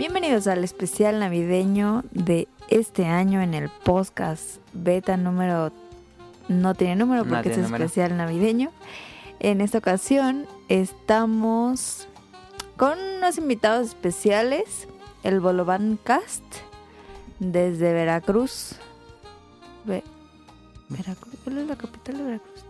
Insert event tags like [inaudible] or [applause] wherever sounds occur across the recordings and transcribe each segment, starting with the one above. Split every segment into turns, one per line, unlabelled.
Bienvenidos al especial navideño de este año en el podcast beta número... No tiene número
No
porque
tiene
es
número.
especial navideño. En esta ocasión estamos con unos invitados especiales. El Bolovan Cast desde Veracruz. Ve- Veracruz. ¿Cuál es la capital de Veracruz?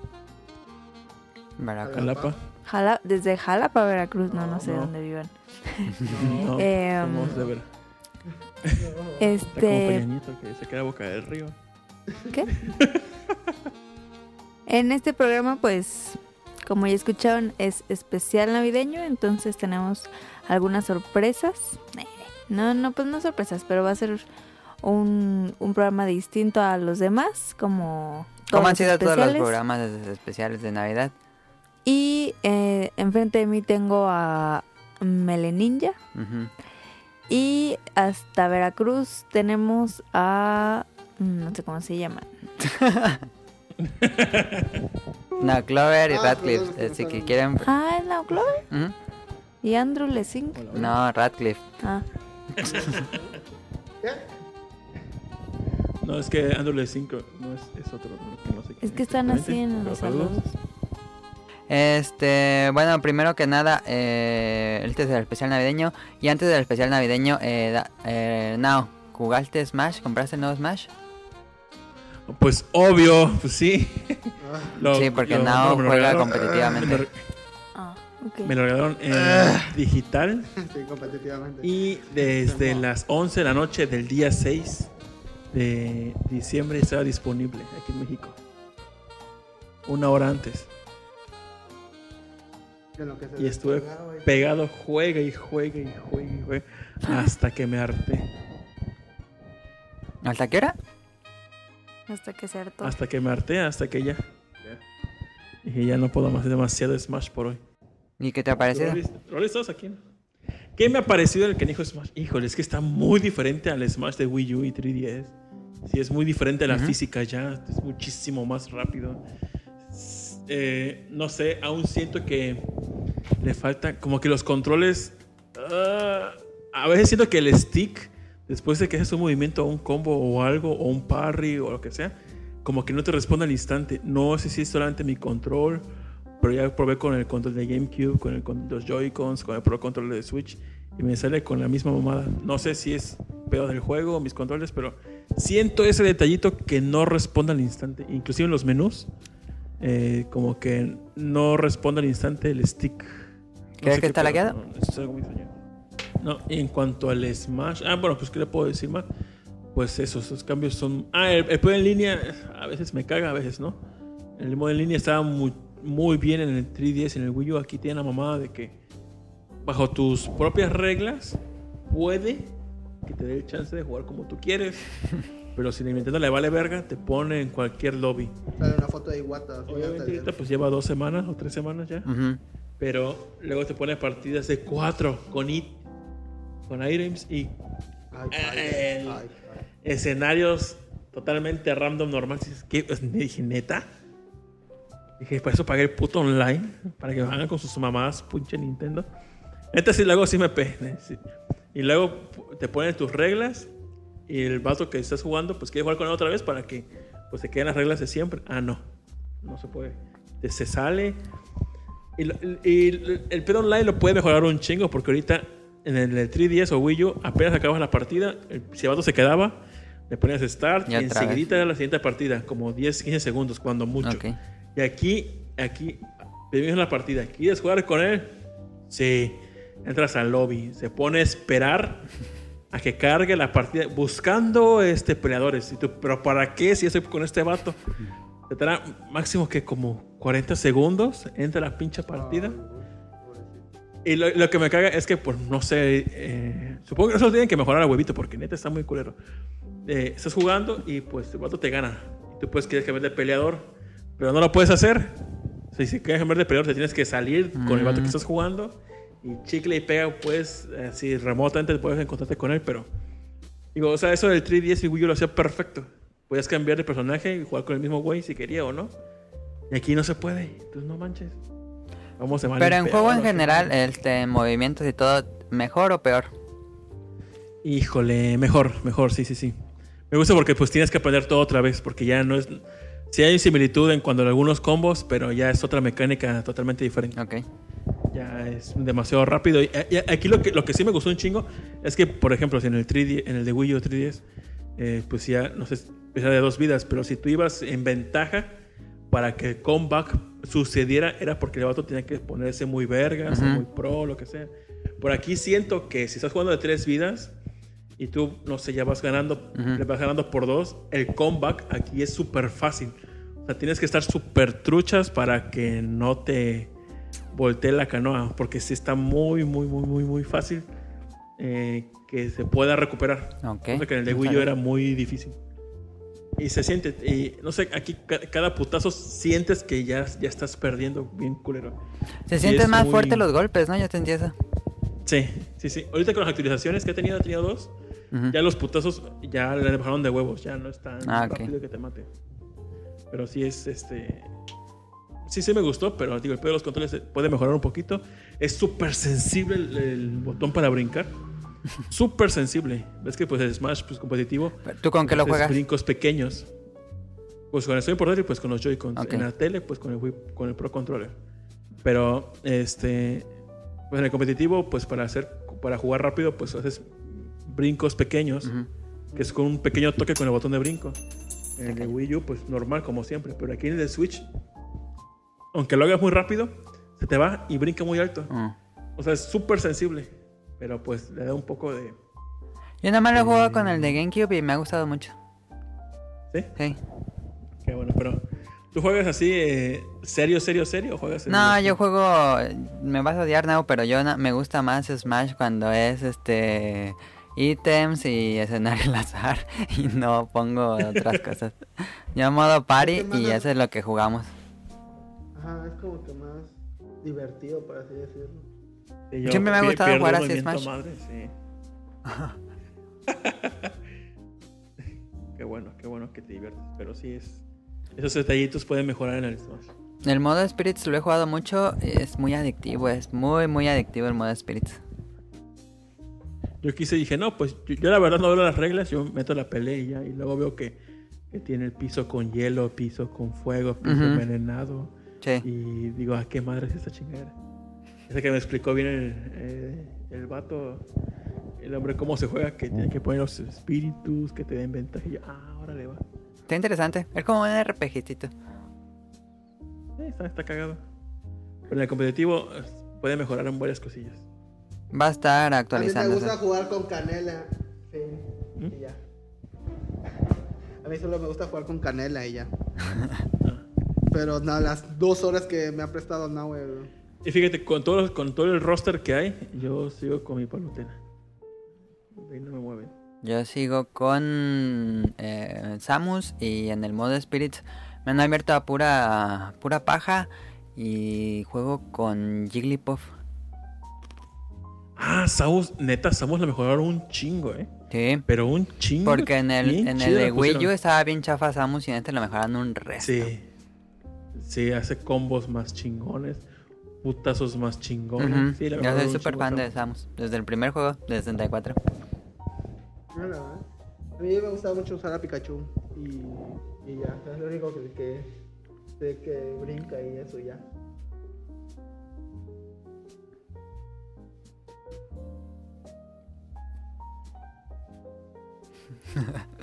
Veracruz.
Jala- desde Jalapa, Veracruz. No, no,
No,
sé
no.
dónde vivan. [laughs]
No,
Em,
somos de ver. [laughs] Está como
Este,
que se queda boca del río.
¿qué? [laughs] En este programa, pues, como ya escucharon, es especial navideño, entonces tenemos algunas sorpresas. Eh, No, no, pues no sorpresas, pero va a ser un, un programa distinto a los demás, como todos
¿Cómo han sido todos los programas especiales de Navidad?
Y eh, enfrente de mí tengo a Meleninja. Y hasta Veracruz tenemos a... No sé cómo se llama. [laughs]
No, Clover y
Ah,
Radcliffe. eh, si que quieren.
Ah, es la Clover. Y Andrew Lessing.
No, Radcliffe.
Ah, [laughs]
¿Qué?
No, es que Andrew Le 5 no es, es otro. no, no sé
es que están así en los
saludos.
saludos.
Este, bueno, primero que nada, eh, este es el especial navideño. Y antes del especial navideño, eh, da- eh, Nao, ¿jugaste Smash? ¿Compraste el nuevo Smash?
Pues obvio, pues sí.
Ah, [laughs]
Lo-
sí, porque
lo-
Nao
bueno, me lo
juega competitivamente.
Me lo,
Ah, ok.
me lo regalaron en
Ah.
digital. [laughs]
sí, competitivamente.
Y desde las 11 de la noche del día 6 de diciembre estaba disponible aquí en México. Una hora antes.
Lo que se
Y estuve
y-
pegado, juega y juega y juega y juega. Hasta que me harté.
¿Hasta qué hora?
Hasta que se hartó.
Hasta que me harté, hasta que ya. Dije, ya no puedo más, demasiado Smash por hoy.
¿Y qué te ha parecido?
Rolis, Rolis, ¿estás aquí? ¿Qué me ha parecido el canijo Smash? Híjole, es que está muy diferente al Smash de Wii U y 3DS. Sí, es muy diferente a la
Ujú.
física ya. Es muchísimo más rápido. Eh, no sé, aún siento que le falta. Como que los controles. ah, a veces siento que el stick, después de que haces un movimiento un combo o algo, o un parry o lo que sea, como que no te responde al instante. No sé si es solamente mi control, pero ya probé con el control de GameCube, con los Joy-Cons, con el Pro Control de Switch y me sale con la misma mamada. No sé si es peor del juego o mis controles, pero siento ese detallito que no responde al instante. Inclusive en los menús, eh, como que no responde al instante el stick. No
¿Crees
sé
que
qué
está
pedo,
lagueado?
no, es algo muy extraño. No, y en cuanto al Smash. Ah, bueno, pues ¿qué le puedo decir más? Pues eso, esos cambios son. Ah, el, el en línea a veces me caga, a veces no. El modo en línea estaba muy, muy bien en el 3DS, en el Wii U. Aquí tiene la mamada de que bajo tus propias reglas puede que te dé el chance de jugar como tú quieres. [laughs] Pero si a Nintendo le vale verga, te pone en cualquier lobby.
Sale una foto de Iwata.
Obviamente ahorita pues lleva dos semanas o tres semanas ya.
Ujú.
Pero luego te pone partidas de cuatro con it, con items y
Ay, ay,
El-
ay, ay.
escenarios totalmente random normal. Dices, ¿Qué? Pues, me dije, ¿neta? Dije, para eso pagué el puto online. Para que hagan con sus mamadas, pinche Nintendo. Neta, sí, luego sí me pene. [laughs] sí. Y luego te ponen tus reglas. Y el vato que estás jugando, pues quiere jugar con él otra vez para que pues te queden las reglas de siempre. Ah, no. No se puede. Se sale. Y, y el- pedo online lo puede mejorar un chingo porque ahorita en el, el 3DS o Wii U apenas acabas la partida, el, si el vato se quedaba, le ponías start
Y
y, enseguida era la siguiente partida, como 10, 15 segundos, cuando mucho. Y aquí, aquí, vivimos la partida. ¿Quieres jugar con él? Sí. Entras al lobby, se pone a esperar a que cargue la partida, buscando este peleadores. Y tú, pero ¿para qué si estoy con este vato? Te dará máximo que como 40 segundos, entra la pinche partida.
Pobrecito.
Y lo, lo que me caga es que, pues, no sé, eh, supongo que eso tienen que mejorar a huevito porque neta está muy culero. Eh, estás jugando y pues el vato te gana. Y tú puedes querer cambiar de peleador, pero no lo puedes hacer. O sea, si quieres cambiar de peleador, te tienes que salir con el vato que
Mm.
estás jugando y chicle y pega, pues, así remotamente puedes encontrarte con él, pero. Digo, o sea, eso del 3DS y Wii U lo hacía perfecto. Podías cambiar de personaje y jugar con el mismo güey si quería o no. Y aquí no se puede. Entonces no manches. Vamos mal
Pero en juego en general, este, en movimientos y todo, ¿mejor o peor?
Híjole, mejor, mejor, sí, sí, sí. Me gusta porque pues tienes que aprender todo otra vez, porque ya no es... Sí hay similitud en cuanto a algunos combos, pero ya es otra mecánica totalmente diferente.
Ok.
Ya es demasiado rápido. Y, y aquí lo que, lo que sí me gustó un chingo es que, por ejemplo, si en el 3D, en el de Wii U 3DS, eh, pues ya, no sé, era de dos vidas, pero si tú ibas en ventaja para que el comeback sucediera, era porque el vato tenía que ponerse muy verga, ser
Ujú.
muy pro, lo que sea. Por aquí siento que si estás jugando de tres vidas y tú, no sé, ya vas ganando, le vas ganando por dos, el comeback aquí es súper fácil. O sea, tienes que estar súper truchas para que no te voltee la canoa, porque sí está muy, muy, muy, muy, muy fácil eh, que se pueda recuperar.
Ok.
Cosa que en el de Wii U era muy difícil. Y se siente, y no sé, aquí ca- cada putazo sientes que ya, ya estás perdiendo bien culero.
Se
Y
sienten más
muy-
fuertes los golpes, ¿no? Yo te entiendo.
Sí, sí, sí. Ahorita con las actualizaciones que he tenido, he tenido dos,
Ujú.
ya los putazos ya le bajaron de huevos, ya no es tan
Ah,
rápido que te mate. Pero sí es este. Sí, sí me gustó, pero digo, el pedo de los controles puede mejorar un poquito. Es súper sensible el, el botón para brincar. [laughs] súper sensible. Ves que pues el Smash pues, competitivo.
¿Tú con qué lo juegas?
brincos pequeños. Pues con el Sony portátil, pues con los Joy-Cons.
Ok.
En la tele, pues con el, Wii- con el Pro Controller. Pero, este. Pues en el competitivo, pues para hacer. Para jugar rápido, pues haces brincos pequeños. Que es con un pequeño toque con el botón de brinco. En el de Wii U, pues normal, como siempre. Pero aquí en el de Switch, aunque lo hagas muy rápido, se te va y brinca muy alto.
Mm.
O sea, es súper sensible. Pero pues le da un poco de.
Yo nada más lo he jugado con el de GameCube y me ha gustado mucho.
¿Sí?
Sí.
Qué bueno, pero. ¿Tú juegas así, eh, serio, serio, serio? ¿O juegas en
No, yo juego. Me vas a odiar, no, pero yo me gusta más Smash cuando es este. Ítems y escenario al azar [laughs] y no pongo otras cosas. Yo modo party
Es que más
y eso es lo que jugamos.
Ajá, es como que más divertido, por así decirlo.
Sí, yo
Siempre me ha gustado jugar
el
así Smash.
madre, sí. [laughs] qué bueno, qué bueno que te diviertes. Pero sí es. Esos detallitos pueden mejorar en el Smash.
El modo Spirits lo he jugado mucho, es muy adictivo, es muy muy adictivo el modo Spirits.
Yo quise dije, no, pues yo, yo la verdad no veo las reglas, yo meto la pelea y ya. Y luego veo que, que tiene el piso con hielo, piso con fuego, piso
Ujú.
envenenado.
Sí.
Y digo, ¿a qué madre es esta chingadera? Ese que me explicó bien el, eh, el vato, el hombre, cómo se juega, que tiene que poner los espíritus, que te den ventaja. Y yo, ah, órale, va.
Está interesante, es como un RPGcito.
Sí, está, está cagado. Pero en el competitivo eh, puede mejorar en varias cosillas.
Va a estar
A mí me gusta jugar con canela. Sí,
¿Mm?
y ya. A mí solo me gusta jugar con canela y ya. [laughs] Pero no, las dos horas que me ha prestado Nahue, bro.
Y fíjate, con todo, con todo el roster que hay, yo sigo con mi palutena. De ahí no me mueven.
Yo sigo con eh, Samus y en el modo Spirits me han abierto a pura, pura paja y juego con Jigglypuff.
Ah, Samus, neta, Samus la mejoraron un chingo, ¿eh?
Sí,
Pero un chingo.
porque en el, en el
la
de Wii U estaba bien chafa Samus y en este lo mejoraron un resto.
Sí. Sí, hace combos más chingones. Putazos más chingones. Sí, la
Yo soy súper fan de
Samus.
Desde el primer juego, de 64.
No, la verdad. A mí me gusta mucho usar a Pikachu. Y, y ya, es lo único que, que sé que brinca y eso ya. [laughs]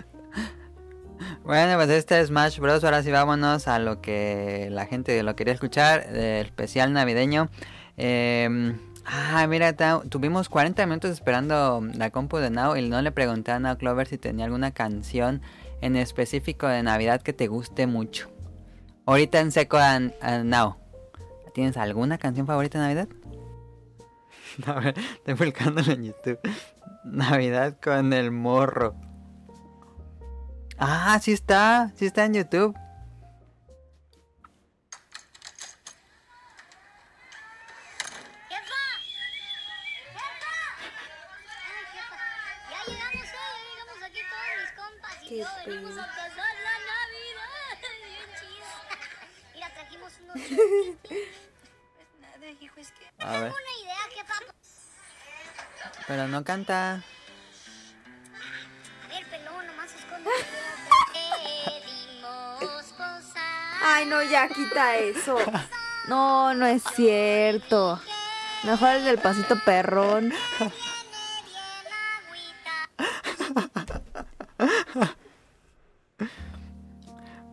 Bueno, pues este es Smash Bros. Ahora sí vámonos a lo que la gente lo quería escuchar, el especial navideño. Eh, ah, mira, tuvimos 40 minutos esperando la compu de Now y no le pregunté a Now Clover si tenía alguna canción en específico de Navidad que te guste mucho. Ahorita en seco a Now. ¿Tienes alguna canción favorita de Navidad? [laughs] A ver, estoy buscándolo en YouTube. Navidad con el morro. Ah, sí está, sí está en YouTube.
¡Jefa! ¡Jefa! Ay, jefa. Ya llegamos hoy, ya llegamos aquí todos mis compas y
Qué
yo venimos a pasar la Navidad. [laughs] Bien chido. Mira, trajimos unos. [laughs] Pues nada, hijo, es que...
A ver,
Una idea, jefa.
pero no canta.
Ay, no, ya quita eso. No, no es cierto. Mejor el del pasito perrón.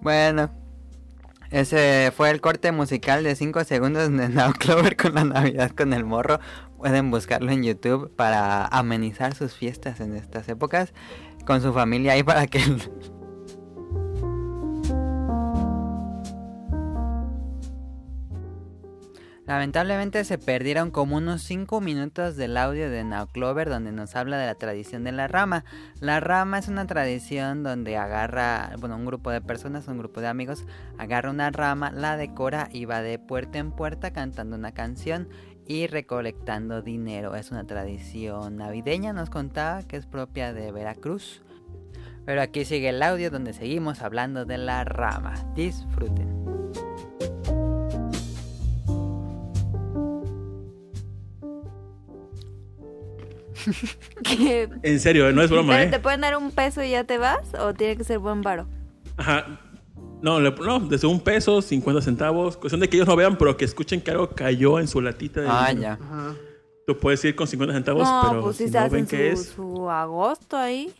Bueno, ese fue el corte musical de 5 segundos de Now Clover con la Navidad con el morro. Pueden buscarlo en YouTube para amenizar sus fiestas en estas épocas con su familia ahí para que Lamentablemente se perdieron como unos 5 minutos del audio de Now Clover donde nos habla de la tradición de la rama. La rama es una tradición donde agarra, bueno, un grupo de personas, un grupo de amigos, agarra una rama, la decora y va de puerta en puerta cantando una canción y recolectando dinero. Es una tradición navideña, nos contaba que es propia de Veracruz. Pero aquí sigue el audio donde seguimos hablando de la rama. Disfruten. [laughs]
Que-
En serio, no es broma,
¿Pero
¿eh?
te pueden dar un peso y ya te vas? ¿O tiene que ser buen varo?
Ajá. No, le- no, desde un peso, 50 centavos. Cuestión de que ellos no vean, pero que escuchen que algo cayó en su latita. de
Ah,
dinero.
ya.
Ajá.
Tú puedes ir con 50 centavos,
No,
pero
pues
si
se
no
hacen
ven qué
su,
es.
su agosto ahí.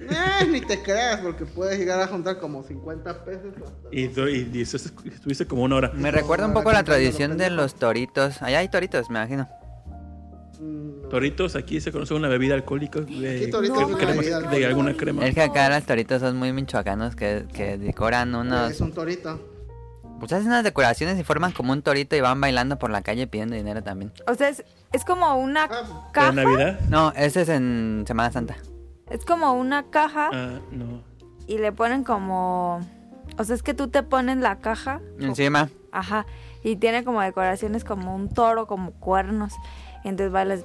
Eh, ni te creas, porque puedes llegar a juntar como 50 pesos.
Y, y, y estuviste como una hora.
Me recuerda un poco a la tradición de los toritos. Allá hay toritos, me imagino.
No.
Toritos, aquí se conoce una bebida alcohólica de,
Toritos
de
es una
crema-
bebida
de
alcohólica.
alguna crema.
Es que acá los toritos son muy michoacanos que, que decoran unos...
Es un torito.
Pues hacen unas decoraciones y forman como un torito y van bailando por la calle pidiendo dinero también.
O sea, es, es como una
Ah,
¿De
caja.
Navidad?
No, ese es en Semana Santa.
Es como una caja
Ah, no.
y le ponen como... O sea, es que tú te pones la caja.
Encima.
Ajá. Y tiene como decoraciones como un toro, como cuernos. Entonces bailas.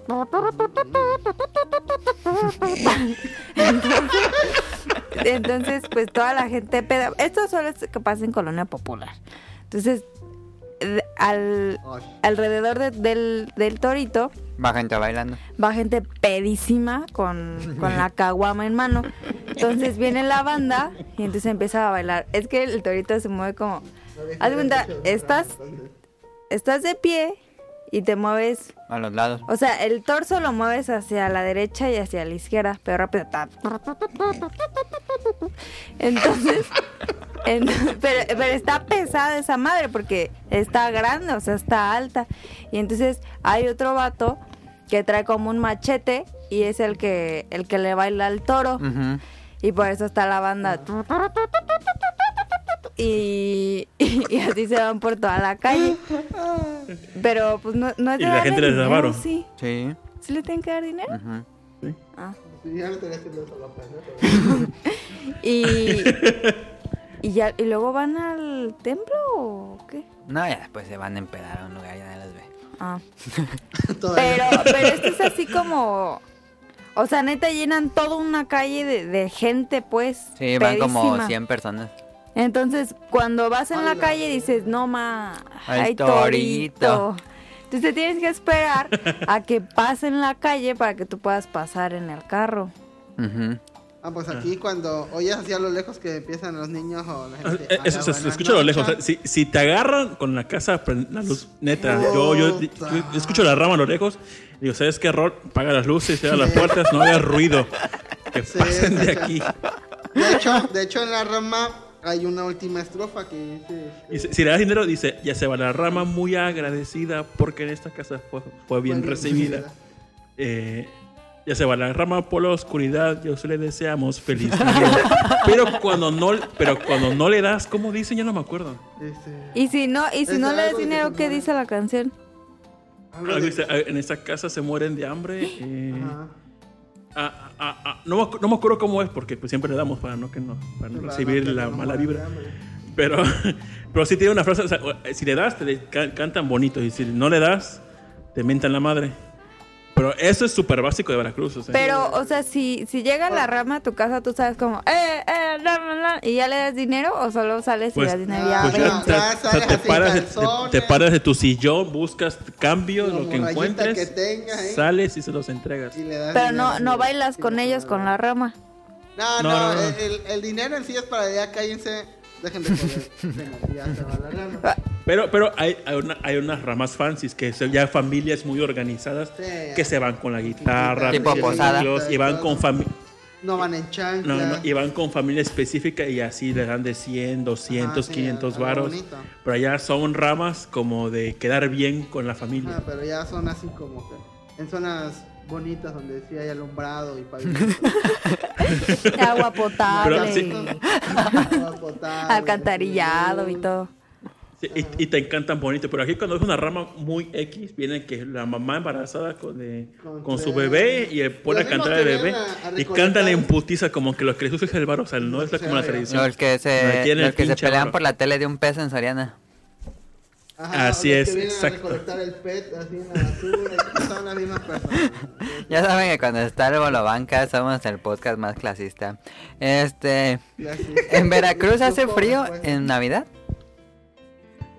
Entonces, [laughs] entonces, pues toda la gente peda. Esto solo es que pasa en Colonia Popular. Entonces, al, alrededor de- del, del torito
Va gente bailando.
va gente pedísima con, con la caguama en mano. Entonces viene la banda y entonces empieza a bailar. Es que el torito se mueve como... Haz cuenta, estás, estás de pie y te mueves...
A los lados.
O sea, el torso lo mueves hacia la derecha y hacia la izquierda, pero rápido. Entonces, en- pero, pero está pesada esa madre porque está grande, o sea, está alta. Y entonces hay otro vato que trae como un machete y es el que el que le baila al toro. Y por eso está la banda. Y, [laughs] y así se van por toda la calle. Pero pues no, no es
Y
de
la
darle
gente les da varo.
Sí.
Sí.
¿Sí le tienen que dar dinero?
ujú.
Sí.
Ah.
Sí, ya no te voy haciendo eso la pena.
Y, [laughs] y ya y luego van al templo o qué?
No, ya después se van a empedar a un lugar y nadie los ve.
Ah. [laughs]
Todavía.
Pero, pero esto es así como. O sea, neta llenan toda una calle de, de gente, pues.
Sí, van como
pedísima.
100 personas.
Entonces, cuando vas en la
Ala.
calle dices, no ma,
Hay
hay
torito".
torito. Entonces tienes que esperar a que pasen la calle para que tú puedas pasar en el carro.
Ujú.
Ah, pues aquí cuando oyes así a lo lejos que empiezan los niños o la gente.
eh, Eso
"Hola,
se, se escucha a lo lejos.
noches".
o sea, si, si te agarran con la casa, prend- la luz, neta, yo, yo, yo- yo escucho la rama a lo lejos. Digo, ¿sabes qué error? Paga las luces, cierra las puertas, no haga ruido. Que
Sí,
pasen de
sí, sí.
aquí.
De hecho, de hecho en la rama hay una última estrofa que dice.
Y si, si le das dinero, dice, ya se va la rama muy agradecida porque en esta casa fue, fue bien
Fue
recibida. Eh, ya se va la rama por la oscuridad, yo le deseamos feliz [laughs] pero cuando no, pero cuando no le das, ¿cómo dice? Ya no me acuerdo.
Este,
Y si no, y si
Es
no le das dinero, ¿qué dice la canción?
"Ah, en esta casa se mueren de hambre. eh,
Ajá.
Ah, no, no me acuerdo cómo es porque pues, siempre le damos para no que no, para no recibir la mala vibra. Pero, [laughs] pero sí tiene una frase, o sea, si le das, te le ca- cantan bonito y si no le das, te mentan la madre. Pero eso es súper básico de Veracruz. O sea,
Pero, o sea, si, si llega la rama a tu casa, tú sabes como, eh, eh, la, la, la", y ya le das dinero o solo sales
Pues-
y das dinero
Ah,
pues ya, te,
Ya
o sea, te paras de, te- paras de tu sillón, buscas cambio,
La
lo que encuentres,
que tenga, ¿eh?
sales y se los entregas.
Y le das
Pero
dinero,
no, no bailas con ellos con la rama.
No,
No,
no,
no, no.
El, el dinero en sí es para ya cállense. Dejen de joder. [laughs] Venga, ya se va la rama.
Pero, pero hay, hay, una- hay unas ramas fancies que son ya familias muy organizadas
Sí.
que se van con la guitarra,
Tipo
y-
posada.
y van con familia.
No van en chancla.
No, no, y van con familia específica y así le dan de 100, 200,
Ajá, sí,
500
algo
varos. Pero allá son ramas como de quedar bien con la familia.
Ah, pero ya son así como que en zonas bonitas donde sí hay alumbrado y. [laughs] [laughs]
Agua potable,
sí.
Agua potable,
alcantarillado y todo.
Sí, y, y te encantan bonito. Pero aquí cuando es una rama muy X, viene que la mamá embarazada con, de-
Con
con su bebé y le pone a
Los
cantar al bebé.
vienen a- a
y cantan en putiza como que lo que les gusta es el bar. O sea, no es la, como la tradición.
Los que se, los que se pelean por la tele de un peso en Soriana.
Ajá,
Así es,
que
exacto.
a el PET así en la basura. y son las mismas personas.
Ya saben que cuando está el Bolobanca somos el podcast más clasista. Este. ¿en Veracruz hace frío
pues.
en Navidad?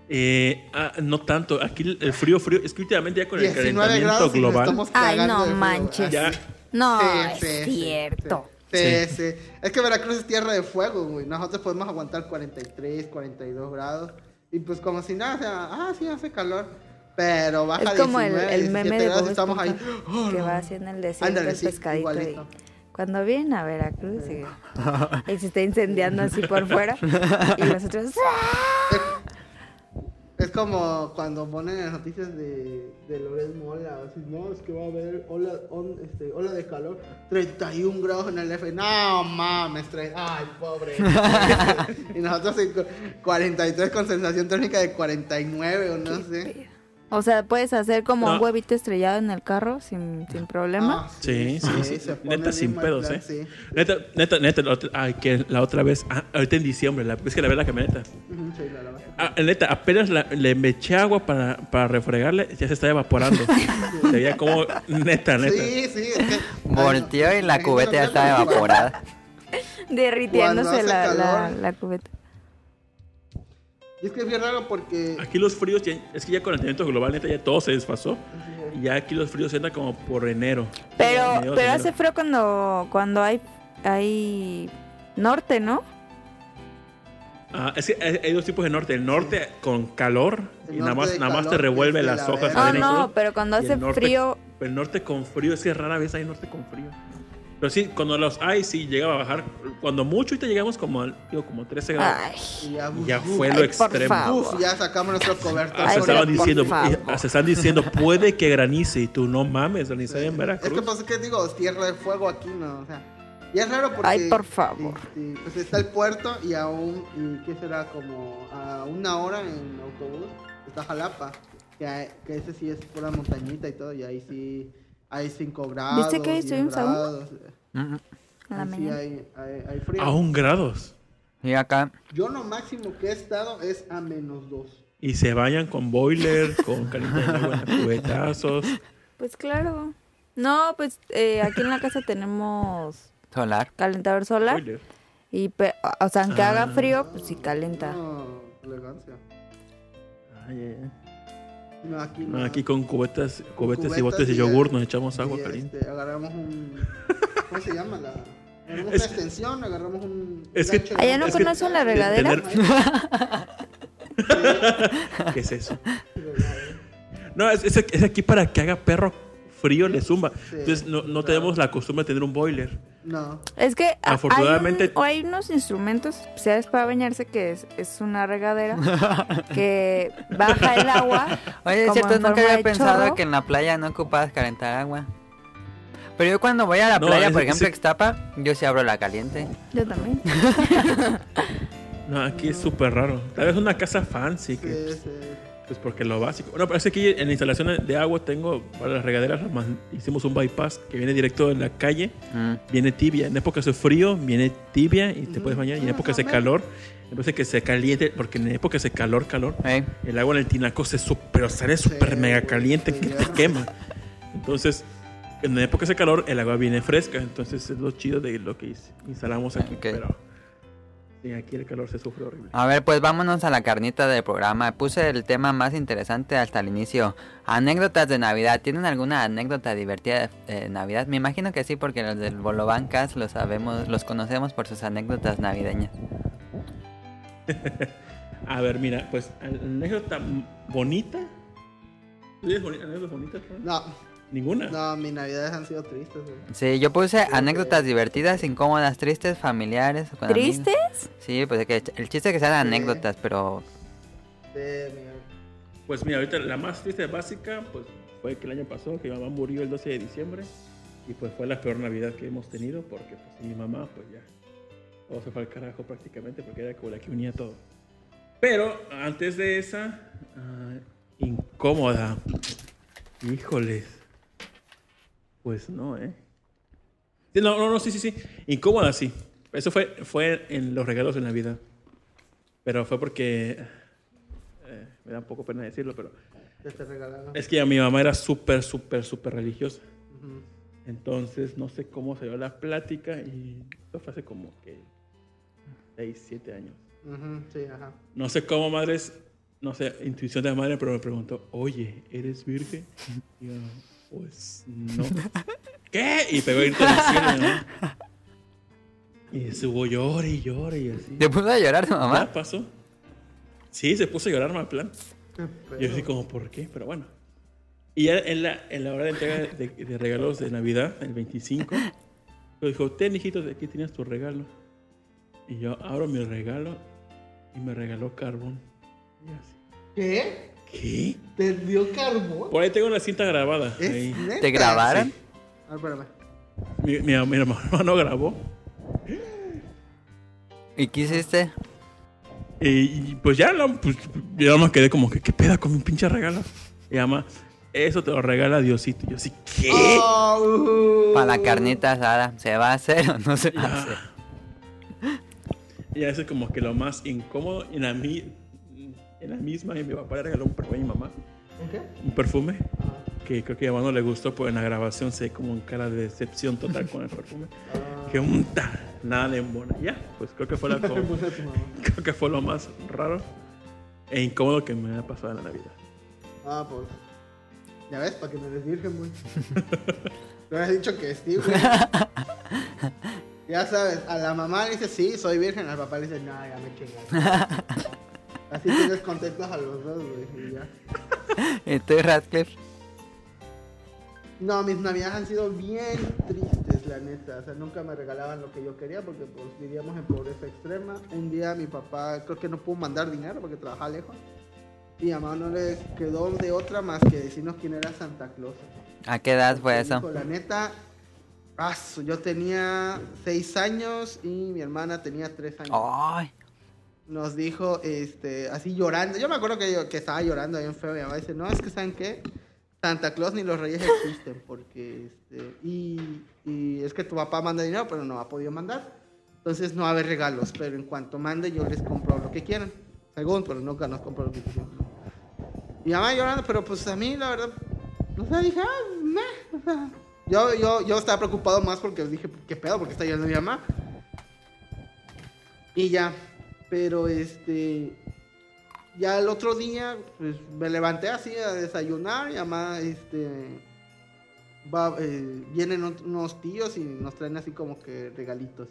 Eh, ah, no tanto. Aquí el frío, frío. Es que últimamente ya con el
19
calentamiento global.
Ay, no manches.
Ya.
No,
Sí,
es
sí, sí,
cierto.
Sí,
Sí.
sí. Es que Veracruz es tierra de fuego, güey. Nosotros podemos aguantar 43, 42 grados. Y pues como si nada, o sea, ah, sí, hace calor. Pero baja
Es como el,
19,
el
17
meme de Bob
estamos ahí. Oh,
que va en el desierto
Ándale,
el
sí,
pescadito
igualito.
cuando vienen a Veracruz y, y se está incendiando así por fuera y nosotros ¡ah! [laughs]
Es como cuando ponen las noticias de, de Loret Mola, así, no, es que va a haber ola, on- este, ola de calor, 31 grados en el F, no mames, tre- ay, pobre. [laughs] y nosotros en cu- 43 con sensación térmica de 49 o no sé.
O sea puedes hacer como un huevito estrellado en el carro sin, sin problema
Ah,
Sí, sí, sí.
pone
Neta, sin pedos,
plan,
¿eh?
Sí.
Neta, neta, neta. La otra, ay, que la otra vez. Ah, ahorita en diciembre. La, es que la verdad, la camioneta.
Sí.
Ah, neta, apenas la- le me eché agua para, para refregarle, ya se está evaporando. se veía como. Neta, neta.
Sí, sí, es que...
Volteó y la cubeta ya estaba evaporada. [laughs]
derritiéndose la, la cubeta
Y es que es bien raro porque...
Aquí los fríos, ya- es que ya con el calentamiento global, neta, ya todo se desfasó. Y ya aquí los fríos entran como por enero.
pero pero
enero.
hace frío cuando cuando hay hay norte no
Ah, es que hay, hay dos tipos de norte. El norte con calor
El
y nada más, nada más te revuelve
que es de
las
la
hojas.
Ah, no pero cuando hace
el norte-
frío
El norte con frío, es que rara vez hay norte con frío. Pero sí, cuando los hay, sí llegaba a bajar. Cuando mucho, ahorita llegamos como, al- digo, como 13 grados.
ay
ya,
ya fue
Ay,
lo extremo.
favor.
Uf, ya sacamos nuestro cobertor.
Ah, se estaban diciendo, se están diciendo, puede que granice. Y tú, no mames, granizar en
Es
Veracruz.
que pues que digo, tierra de fuego aquí, ¿no? O sea, y es raro porque...
Ay, por favor.
y- y, pues está el puerto y aún, y qué será, como a una hora en autobús, está Jalapa, que, que ese sí es pura montañita y todo, y ahí sí hay 5 grados,
¿Viste que
10
estuvimos a a la
sí hay, hay, hay frío.
A un grados.
Y acá,
Yo lo máximo que he estado es a menos 2.
Y se bañan con boiler, con en cubetazos.
pues claro no pues eh, aquí en la casa tenemos
solar.
calentador solar
Boiler.
y pe- o sea aunque
Ah.
haga frío pues sí calienta
No, elegancia.
Ay, ay, ay.
No, aquí
No,
no.
aquí con cubetas, cubetas y
cubetas
botes de
y,
yogur nos echamos agua
Y,
caliente.
este, agarramos un. ¿Cómo se llama? La, agarramos
Es-
una extensión, agarramos un.
Es que-
allá no conocen la
de-
regadera
tener- [laughs] ¿Qué es eso? No, es, es, es aquí para que haga perro frío le zumba.
Sí,
Entonces no, no
claro.
tenemos la costumbre de tener un boiler.
No.
Es que
Afortunadamente-
hay, un- o hay unos instrumentos especiales para bañarse que es, es una regadera [laughs] que baja el agua.
Oye, es cierto, nunca había pensado
chorro.
que en la playa no ocupas calentar agua. Pero yo cuando voy a la
No,
playa,
es-
por ejemplo,
es-
Extapa, yo sí abro la caliente.
Yo también. [laughs]
No, aquí es súper raro. Tal vez una casa fancy, que,
Sí, sí.
Pues porque lo básico. No, pero es que aquí en la instalación de agua tengo para las regaderas, hicimos un bypass que viene directo de la calle.
Mm.
Viene tibia. En épocas de frío viene tibia y te puedes bañar. Y en
Ah,
épocas de
ajá.
calor, en vez de que se caliente, porque en épocas de calor, calor, el agua en el tinaco se super, sale súper
Sí,
mega caliente
sí,
que te quema. Entonces, en épocas de calor, el agua viene fresca. Entonces, es lo chido de lo que instalamos aquí.
Ok.
Pero Sí, aquí el calor se sufre horrible.
A ver, pues vámonos a la carnita del programa. Puse el tema más interesante hasta el inicio. Anécdotas de Navidad. ¿Tienen alguna anécdota divertida de eh, Navidad? Me imagino que sí, porque los del Bolobancas los sabemos, los conocemos por sus anécdotas navideñas. [laughs]
A ver, mira, pues anécdota bonita. ¿Tú tienes anécdotas bonitas?
No,
¿Ninguna?
no, mis navidades han sido tristes, güey.
Sí, yo puse anécdotas divertidas, incómodas, tristes, familiares. con amigos.
¿Tristes?
Sí, pues es que el chiste es que sean
Sí.
anécdotas, pero
Sí, mira.
Pues mira, ahorita la más triste básica, pues fue que el año pasado, que mi mamá murió el 12 de diciembre. Y pues fue la peor Navidad que hemos tenido, porque pues mi mamá, pues ya, todo se fue al carajo prácticamente, porque era como la que unía todo. Pero antes de esa, ah, incómoda. Híjoles. Pues no, ¿eh? Sí, no, no, no, sí, sí, sí. Incómoda, sí. Eso fue, fue en los regalos de Navidad. Pero fue porque... eh, me da un poco pena decirlo, pero...
Te regalaron.
Es que mi mamá era súper, súper, súper religiosa.
Ujú.
Entonces, no sé cómo se dio la plática y esto fue hace como que 6, 7 años.
Ujú, Sí, ajá.
No sé cómo madres, no sé, intuición de la madre, pero me preguntó, oye, ¿eres virgen? Y yo, pues no. ¿Qué? Y pegó el grito en el cielo, ¿no? Y estuvo llore y llore y así.
¿te puso a llorar tu mamá?
¿Ya pasó? Sí, se puso a llorar mal plan. Yo así como, ¿por qué? Pero bueno. Y ya en la, en la hora de entrega de, de regalos de Navidad, el 25, me dijo, ten hijito, de aquí tienes tu regalo. Y yo abro mi regalo y me regaló carbón. Y así,
¿Qué?
¿Qué?
¿Te dio carbón?
Por ahí tengo una cinta grabada.
¿Te grabaron?
Sí.
Ah, espérame.
Mi, mi, mi hermano grabó.
¿Y qué hiciste?
Y, y pues ya, pues, yo me quedé como que, ¿qué peda con mi pinche regalo? Y llama, eso te lo regala Diosito. Y yo así, ¿qué?
Oh, uh.
Para la carnita asada, ¿se va a hacer o no se va a hacer?
Y eso es como que lo más incómodo. Y en la, mi- en la misma, y mi papá le regaló un perfume a mi mamá.
¿En qué?
Un perfume
Ah,
que creo que a mi mamá no le gustó, pues en la grabación se ve como un cara de decepción total con el perfume.
ah.
Que un ta, nada de embona. Ya, pues creo que fue, la,
Me [laughs]
creo que fue lo más raro e incómodo que me ha pasado en la Navidad.
Ah, pues. Ya ves, para que no eres virgen, güey. [laughs] Me has dicho que sí, güey. [laughs] Ya sabes, a la mamá le dice sí, soy virgen, al papá le dice no, ya me chingaste. Así tienes contentos a los dos, güey. y ya. [laughs]
¿Y tú, Radcliffe?
No, mis navidades han sido bien tristes, la neta. O sea, nunca me regalaban lo que yo quería porque pues vivíamos en pobreza extrema. Un día mi papá creo que no pudo mandar dinero porque trabajaba lejos. Y a mamá no le quedó de otra más que decirnos quién era Santa Claus.
¿A qué edad fue
Dijo,
eso?
La neta, yo tenía seis años y mi hermana tenía tres años.
Ay,
Nos dijo, este, así llorando. Yo me acuerdo que, yo, que estaba llorando bien feo. Mi mamá dice, no, es que ¿saben qué? Santa Claus ni los reyes existen porque, este, y, y es que tu papá manda dinero, pero no ha podido mandar. Entonces no va a haber regalos, pero en cuanto mande yo les compro lo que quieran. Según, pero nunca nos compro lo que quisieran. Y mi mamá llorando, pero pues a mí la verdad, o sea, dije, ah, meh, o sea, yo, yo, yo estaba preocupado más porque dije, ¿qué pedo? Porque está llorando mi mamá. Y ya, pero este, ya el otro día, pues me levanté así a desayunar y mamá, este, va, eh, vienen unos tíos y nos traen así como que regalitos,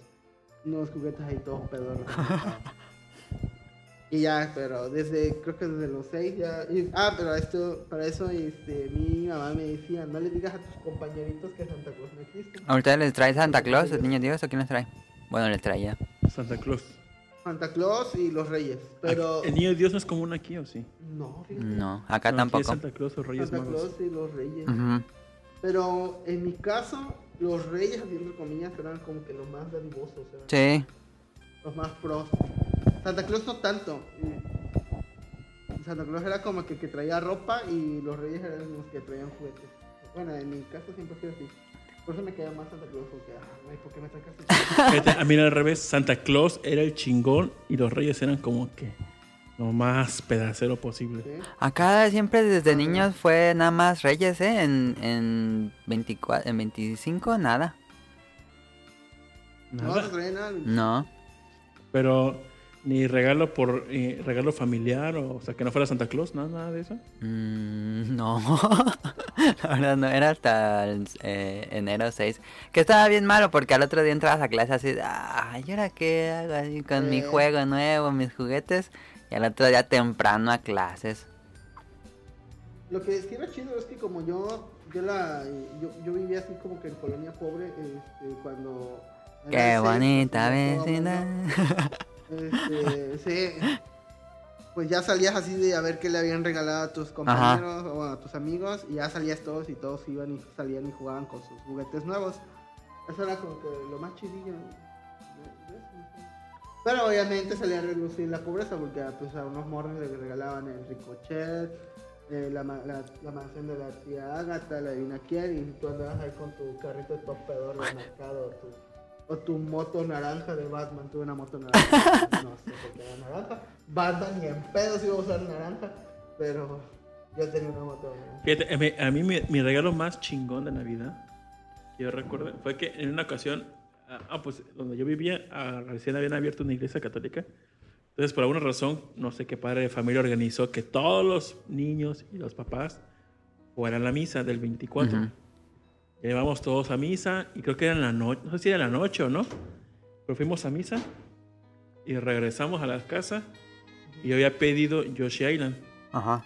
unos juguetes ahí todos pedorros. [laughs] y ya, pero desde, creo que desde los seis ya, y- ah, pero esto, para eso, este, mi mamá me decía, no le digas a tus compañeritos que Santa Claus no existe.
¿ahorita les trae Santa Claus, el niño Dios, o quién les trae? Bueno, les traía.
Santa Claus.
Santa Claus y los Reyes, pero...
¿El niño de Dios no es común aquí o sí?
No, fíjate.
No, acá
No, aquí es
tampoco.
Santa Claus o Reyes
Santa
Magos.
Claus y los Reyes. Pero en mi caso, los Reyes, entre comillas, eran como que los más dadivosos,
Sí,
los más pros. Santa Claus no tanto. Santa Claus era como que, que traía ropa y los Reyes eran los que traían juguetes. Bueno, en mi caso siempre fue así. Por eso me queda más Santa Claus, porque, ah, ay, ¿por qué me sacas [laughs]
Fíjate, a mí era al revés. Santa Claus era el chingón y los reyes eran como que lo más pedacero posible.
¿Sí?
acá siempre desde niños fue nada más Reyes, ¿eh? En, en, 24, en 25, nada.
No
Nada.
nada.
No.
Pero ni regalo por eh, regalo familiar o, o sea que no fuera Santa Claus, nada, nada de eso.
Mm, no, [laughs] la verdad no, era hasta el, eh, enero 6. Que estaba bien malo porque al otro día entrabas a clase así, ay, ¿y ahora qué hago así con mi
Eh.
juego nuevo, mis juguetes? Y al otro día temprano a clases.
Lo que sí era chido es que como yo, yo la, yo, yo vivía así como que en colonia pobre, este, cuando...
Qué bonita vecindad.
Este, sí. Pues ya salías así de a ver qué le habían regalado a tus compañeros o a tus amigos y ya salías todos y todos iban y salían y jugaban con sus juguetes nuevos. Eso era como que lo más chidillo. de- de. Pero obviamente salía a relucir la pobreza porque pues, a unos morros le regalaban el ricochet, eh, la, la, la mansión de la tía Agatha, la divina quién y tú andabas ahí con tu carrito de topeador de mercado tu, o tu moto naranja de Batman. Tuve una moto naranja, [laughs] no sé por qué era naranja. Batman ni en pedos iba a usar naranja, pero yo tenía una moto naranja.
Fíjate, a mí, a mí mi, mi regalo más chingón de Navidad, que yo recuerdo, fue que en una ocasión, ah, ah, pues donde yo vivía, ah, recién habían abierto una iglesia católica. Entonces, por alguna razón, no sé qué padre de familia organizó que todos los niños y los papás fueran a la misa del 24.
Ujú.
Llevamos todos a misa y creo que era en la noche, no sé si era en la noche o no, pero fuimos a misa y regresamos a la casa y yo había pedido Yoshi Island.
Ajá.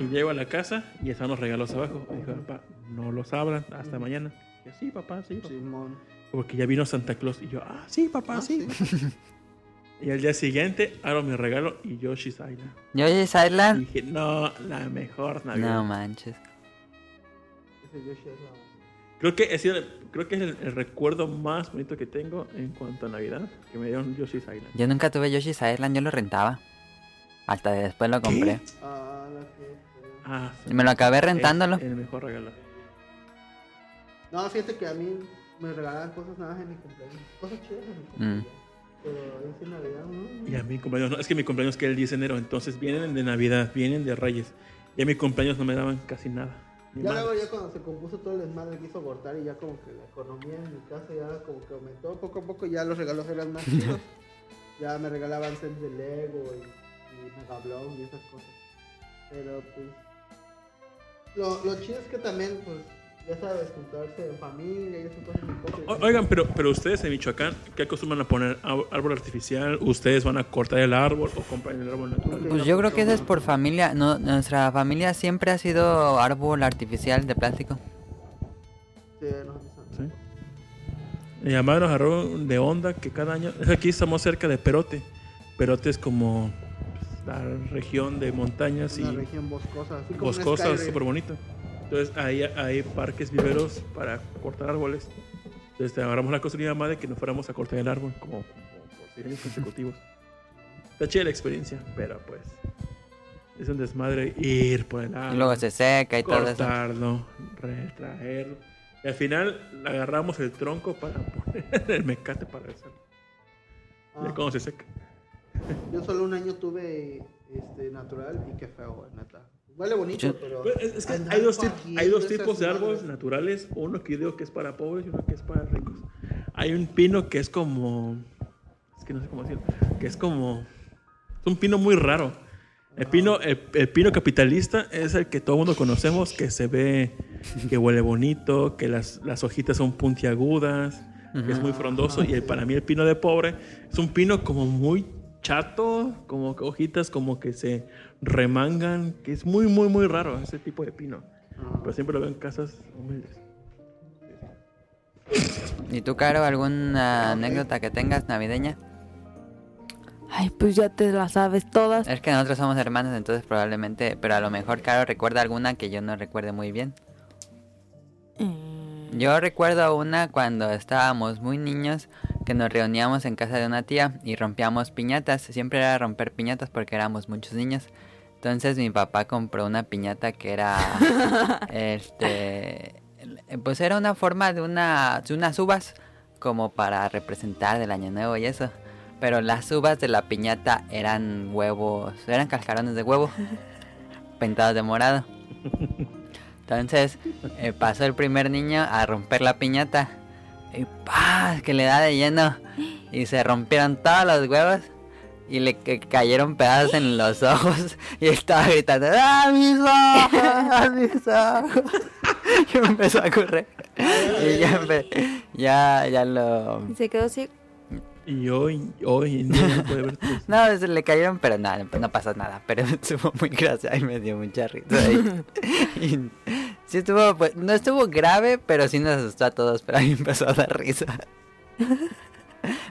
Y llego a la casa y están los regalos abajo. Y dijo, papá, no los abran hasta mañana. Y yo, sí, papá, sí. papá".
Simón.
Porque ya vino Santa Claus. Y yo, ah, sí, papá,
Ah,
sí. [laughs] Y al día siguiente abro mi regalo y Yoshi's Island.
Yoshi's
Y
Island.
dije, no, la mejor Navidad.
No manches.
Ese Yoshi es la-
Creo que, sido- creo que es el, el recuerdo más bonito que tengo en cuanto a Navidad. Que me dieron Yoshi's Island.
Yo nunca tuve Yoshi's Island, yo lo rentaba. Hasta después lo compré.
Ah,
Ah,
Y me lo acabé rentándolo.
Es el mejor regalo.
No, fíjate que a mí me regalaban cosas nada más en mi cumpleaños. Cosas chidas en mi
Mm.
cumpleaños. Pero es en Navidad, ¿no?
Y a mi cumpleaños, no, es que mi cumpleaños que es el 10 de enero, entonces vienen de Navidad, vienen de Reyes. Y a mi cumpleaños no me daban casi nada.
Ya
madre.
luego ya cuando se compuso todo el desmadre quiso abortar y ya como que la economía en mi casa ya como que aumentó poco a poco ya los regalos eran más [laughs] chidos. ya me regalaban sets de Lego y, y Mega Blown y esas cosas. Pero pues lo, lo chido es que también pues ya sabes juntarse en familia y esas cosas. y.
O- Oigan, pero, pero ustedes en Michoacán, ¿qué acostumbran a poner? ¿Á- ¿Árbol artificial? ¿Ustedes van a cortar el árbol o compran el árbol natural?
Pues yo creo que eso es por familia. No, nuestra familia siempre ha sido árbol artificial de plástico.
Sí.
¿Sí? Mi mamá nos agarró de onda que cada año... es Aquí estamos cerca de Perote. Perote es como la región de montañas y
Una región boscosa, así como un
boscosas,
Skyrim.
súper bonito. Entonces ahí hay parques viveros para cortar árboles. Entonces agarramos la cosa de mi mamá de que no fuéramos a cortar el árbol como, como por seis años consecutivos. Está chida la experiencia, pero pues es un desmadre ir por el árbol.
Y luego se seca y todo eso.
cortarlo, retraerlo. Y al final agarramos el tronco para poner [laughs] el mecate para eso. Ya
Ah.
cuando se seca.
Yo solo un año tuve este natural y qué feo, neta. Huele bonito, pero.
Pues, es, es que hay dos, hay dos tipos de árboles naturales. Uno que yo digo que es para pobres y uno que es para ricos. Hay un pino que es como. Es que no sé cómo decirlo. Que es como. Es un pino muy raro. El pino, el, el pino capitalista es el que todo el mundo conocemos, que se ve, que huele bonito, que las, las hojitas son puntiagudas, que es muy frondoso. Y el, para mí el pino de pobre es un pino como muy chato, como que hojitas como que se remangan, que es muy, muy, muy raro ese tipo de pino.
Ah.
Pero siempre lo veo en casas humildes.
¿Y tú, Caro, alguna anécdota que tengas navideña?
Ay, pues ya te la sabes todas.
Es que nosotros somos hermanos, entonces probablemente, pero a lo mejor Caro recuerda alguna que yo no recuerde muy bien.
Mm,
Yo recuerdo una cuando estábamos muy niños que nos reuníamos en casa de una tía y rompíamos piñatas. Siempre era romper piñatas porque éramos muchos niños. Entonces mi papá compró una piñata que era [laughs] este pues era una forma de una de unas uvas como para representar del año nuevo y eso. Pero las uvas de la piñata eran huevos, eran cascarones de huevo [laughs] pintados de morado. Entonces eh, pasó el primer niño a romper la piñata y ¡pah! que le da de lleno. y se rompieron todos los huevos y le ca- cayeron pedazos en los [gasps] ojos y estaba gritando ¡Ah, mis ojos! ¡Ah, mis ojos! [laughs] y empezó a correr y ya, ya, ya lo...
Se quedó así.
Y hoy, hoy en día no puede ver [laughs] tus-
No, se le cayeron, pero nada, no, pasó nada. Pero [laughs] estuvo muy gracioso y me dio mucha risa. Y, [laughs] y sí estuvo, pues, no estuvo grave, pero sí nos asustó a todos. Pero a mí empezó a dar risa.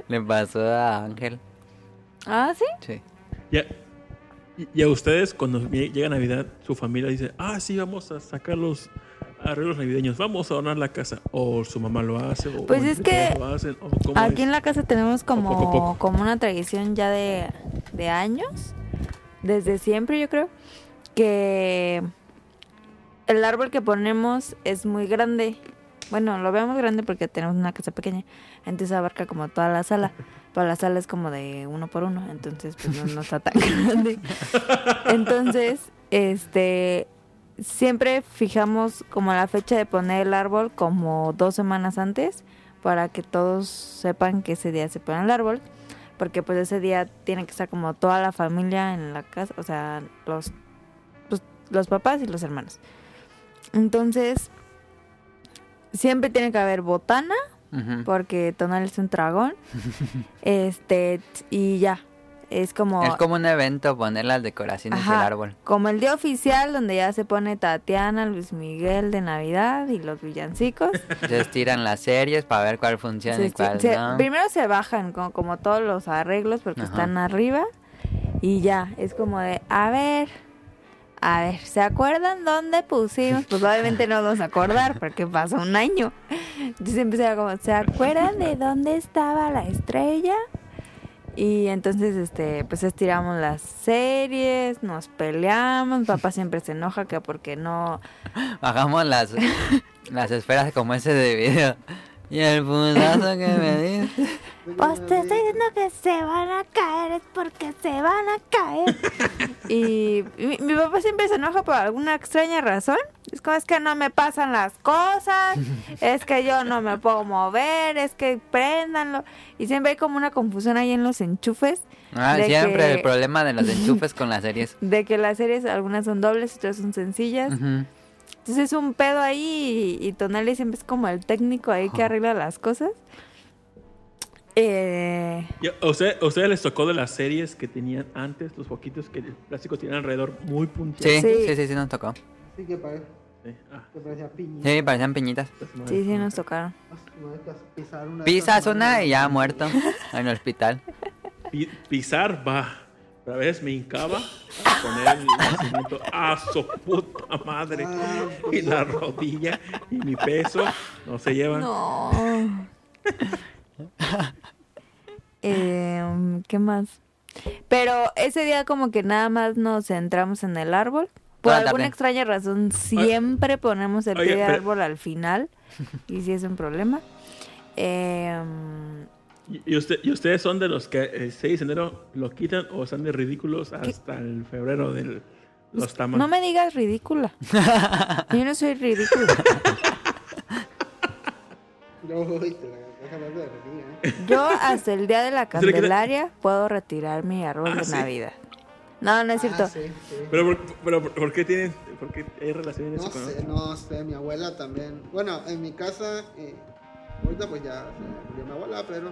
Le pasó a Ángel.
Ah, sí.
Sí.
Ya, y- y a ustedes, cuando lle- llega Navidad, su familia dice, ah, sí, vamos a sacar los arreglos navideños, vamos a adornar la casa. O su mamá lo hace, o
Pues es que
lo hacen, o cómo
Aquí
es.
en la casa tenemos
poco a
como,
poco.
como una tradición ya de, de años, desde siempre yo creo, que el árbol que ponemos es muy grande. Bueno, lo vemos grande porque tenemos una casa pequeña, entonces abarca como toda la sala, [laughs] pero la sala es como de uno por uno, entonces pues no, no está tan [laughs] grande. Entonces, este, siempre fijamos como la fecha de poner el árbol como dos semanas antes para que todos sepan que ese día se pone el árbol porque pues ese día tiene que estar como toda la familia en la casa o sea los pues, los papás y los hermanos. Entonces siempre tiene que haber botana porque Tonal es un dragón [laughs] este y ya es como
Es como un evento poner las decoraciones
Ajá.
del árbol.
como el día oficial donde ya se pone Tatiana, Luis Miguel de Navidad y los villancicos. [laughs]
Entonces tiran las series para ver cuál funciona
Se-
y cuál
se-
no.
Primero se bajan como, como todos los arreglos porque
Ajá.
están arriba y ya, es como de, a ver, a ver, ¿se acuerdan dónde pusimos? Pues obviamente no nos acordar porque pasó un año. Entonces empecé como, ¿se acuerdan de dónde estaba la estrella? Y entonces, este, pues estiramos las series, nos peleamos, papá siempre se enoja que porque no,
Hagamos las, [laughs] las esferas como ese de video. Y el putazo que me diste.
Pues te estoy diciendo que se van a caer, es porque se van a caer. [laughs] y mi, mi papá siempre se enoja por alguna extraña razón. Es como es que no me pasan las cosas, [laughs] es que yo no me puedo mover, es que préndanlo. Y siempre hay como una confusión ahí en los enchufes.
Ah,
de
siempre
que-
el problema de los enchufes con las series. [laughs]
De que las series algunas son dobles, otras son sencillas.
Ujú.
Entonces es un pedo ahí y, y Tonali siempre es como el técnico ahí que
Ajá.
arregla las cosas. Eh,
a usted- a ustedes les tocó de las series que tenían antes, los poquitos que el plástico tenía alrededor muy puntiagudos.
Sí,
Sí.
sí, sí, sí, nos tocó.
Sí, que parece.
Sí. Ah,
Que parecía piña.
Sí, parecían piñitas.
sí, sí nos tocaron.
Pisar una
Pisas una y ya muerto en el hospital.
Pi- pisar va. Pero a veces me hincaba a poner el nacimiento a su puta madre.
Ah,
Y la rodilla y mi peso no se llevan.
No. [laughs] [laughs] Em, ¿Qué más? Pero ese día como que nada más nos centramos en el árbol. Por alguna extraña razón siempre ponemos el
Oye,
pie de
pero-
árbol al final. Y sí es un problema. Em,
¿Y, y usted, ¿Y ustedes son de los que el 6 de enero lo quitan o están de ridículos hasta el febrero de los tamales?
no me digas ridícula. [laughs] Yo no soy ridícula. [laughs]
No, ¿eh?
Yo hasta el día de la [laughs] Candelaria puedo retirar mi árbol
Ah,
de
¿sí?
Navidad. No, no es cierto.
Ah, sí, sí.
Pero, por, pero por- ¿por qué tienen, por qué hay relaciones
No
con
sé, no sé, mi abuela también. Bueno, en mi casa, eh, ahorita pues ya se murió mi abuela, pero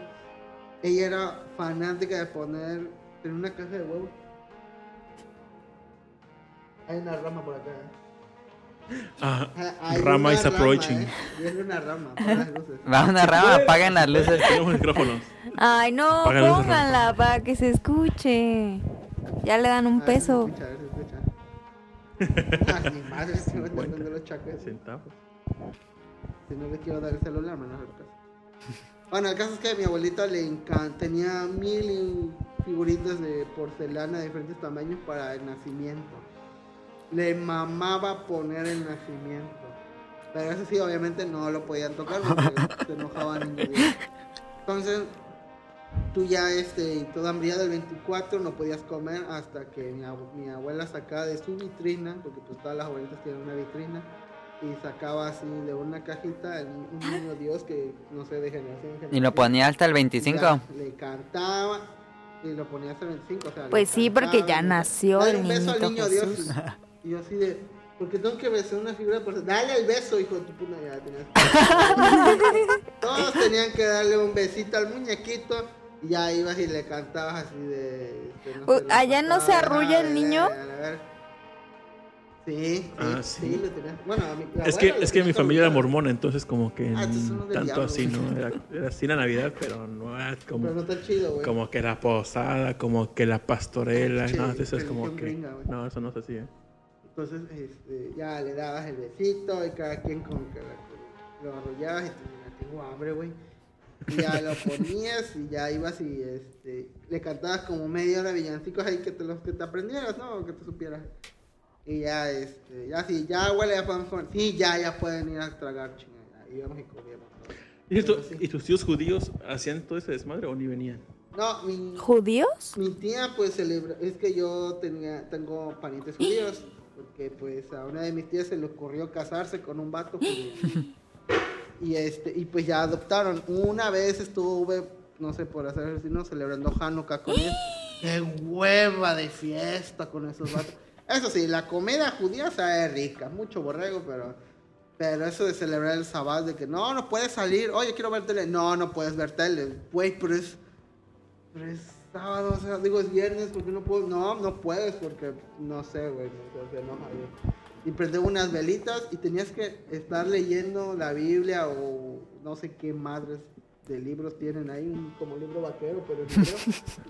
ella era fanática de poner, tener una caja de huevos. Hay una rama por acá.
Ah,
Ah,
Rama is approaching.
¿eh? Y es una rama, las luces.
Va una rama, apaguen las luces. [laughs]
Tenemos micrófonos.
Ay, no,
Apaga
pónganla para que se escuche. Ya le dan un
se
peso.
escucha, a ver si se escucha. Ah, mi madre, se me está dando los chacos.
Centavos.
Si no le quiero dar el celular, me lo hago caso. Bueno, el caso es que a mi abuelita le encanta, tenía mil figuritas de porcelana de diferentes tamaños para el nacimiento. Le mamaba poner el nacimiento. Pero eso sí, obviamente no lo podían tocar porque [laughs] se enojaban en el día. Entonces, tú ya, este, toda hambriada del 24 no podías comer hasta que mi, abu- mi abuela sacaba de su vitrina, porque pues todas las abuelitas tienen una vitrina y sacaba así de una cajita un niño Dios que no sé de generación en
Y lo
generación.
ponía hasta el 25.
Ya, le cantaba y lo ponía hasta el 25. O sea,
Pues sí, porque ya nació
Dale
el
un beso al
niñito
niño Dios. [laughs] Y, yo así de, porque tengo que besar una figura de persona. Dale el beso, hijo de tu puta. Ya tenías [laughs] Todos tenían que darle un besito al muñequito. Y ya ibas y le cantabas así de. la
¿allá no se arrulla el
a ver,
niño?
a ver. Sí, sí,
Ah,
sí,
sí.
lo tenías. Bueno, a mi,
Es que, es que mi familia era mormona, entonces como que
Ah,
tanto
diablo,
así. ¿no? Era, era así la Navidad, pero no era como,
Pero no está chido, güey.
como que la posada, como que la pastorela,
Sí,
no, eso es como que...
gringa.
No, eso no se hacía.
Entonces, este, ya le dabas el besito y cada quien como que lo arrollabas y te tengo hambre, güey. Y ya lo [laughs] ponías y ya ibas y este, le cantabas como media hora villancicos ahí que te los que te aprendieras, ¿no? O que te supieras. Y ya, este, ya sí, ya huele, ya podemos comer. Sí, ya, ya pueden ir a tragar, chingada. Y íbamos y comíamos.
¿Y,
sí.
¿Y tus tíos judíos hacían todo ese desmadre o ni venían?
No, mi,
¿Judíos?
Mi tía pues celebra, es que yo tenía, tengo parientes judíos, [gasps] porque pues a una de mis tías se le ocurrió casarse con un vato. [laughs] Y este, y pues ya adoptaron. Una vez estuve, no sé, por hacer ejercicio, celebrando Hanukkah con él. [gasps] ¡Qué hueva de fiesta con esos vatos! Eso sí, la comida judía sabe rica, mucho borrego, pero... Pero eso de celebrar el sábado, de que no, no puedes salir, oye, quiero ver tele. No, no puedes ver tele. Güey, pero es pero es sábado, o sea, digo es viernes, porque no puedo? No, no puedes, porque no sé, güey, no, se enoja, güey. Y prendí unas velitas y tenías que estar leyendo la Biblia o no sé qué madres de libros tienen ahí, un- como libro vaquero, pero negro. [laughs]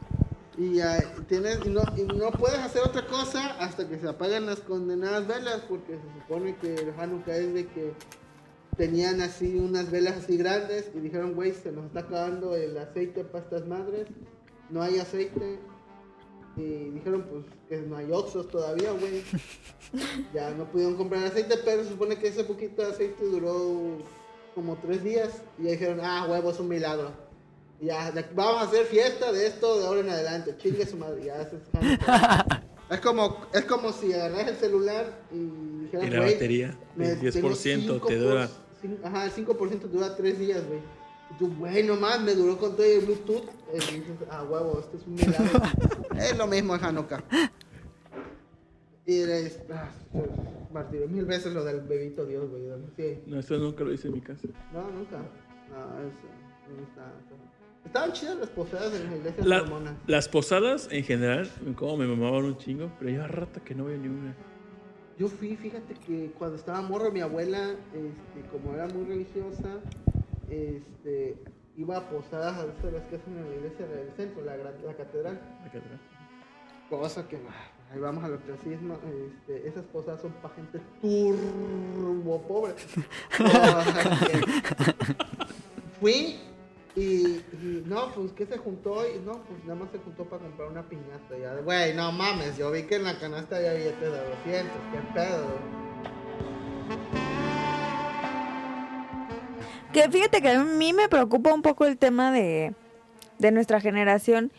Y ya tienes, y no, y no puedes hacer otra cosa hasta que se apaguen las condenadas velas, porque se supone que el Hanukkah es de que tenían así unas velas así grandes y dijeron, güey, se nos está acabando el aceite para estas madres, no hay aceite. Y dijeron, pues, que no hay Oxos todavía, güey. [laughs] ya no pudieron comprar aceite, pero se supone que ese poquito de aceite duró como tres días. Y ya dijeron, ah, huevo, es un milagro. Y ya, vamos a hacer fiesta de esto de ahora en adelante. Chingue su madre, ya eso [laughs] es como, es como si agarras el celular y dijeras,
Y la
"Güey,
batería,
me-
el
tengo
10% te
5%,
dura.
Ajá, el 5% dura 3 días, güey. Y tú, güey, nomás me duró con todo el Bluetooth. Y dices, ah, huevo, esto es un milagro. [laughs] es lo mismo en Hanukkah. Y eres, ah, martirio, mil veces lo del bebito Dios, güey. Sí.
No, eso nunca lo hice en mi casa.
No, nunca. No, eso. no está- Estaban chidas las posadas en las iglesias
La- las posadas en general, como me mamaban un chingo, pero ya rata que no veo ni una.
Yo fui, fíjate que cuando estaba morro, mi abuela, este, como era muy religiosa, este, iba a posadas a veces las que hacen en la iglesia del centro, la, gran- la catedral.
Acá atrás.
Cosa que, ah, ahí vamos al ostracismo, este, esas posadas son para gente turbo pobre. [laughs] Fui y, y, no, pues que se juntó y no, pues nada más se juntó para comprar una piñata. Ya, güey, no mames, yo vi que en la canasta había billetes de 200, qué pedo.
Que fíjate que a mí me preocupa un poco el tema de, de nuestra generación.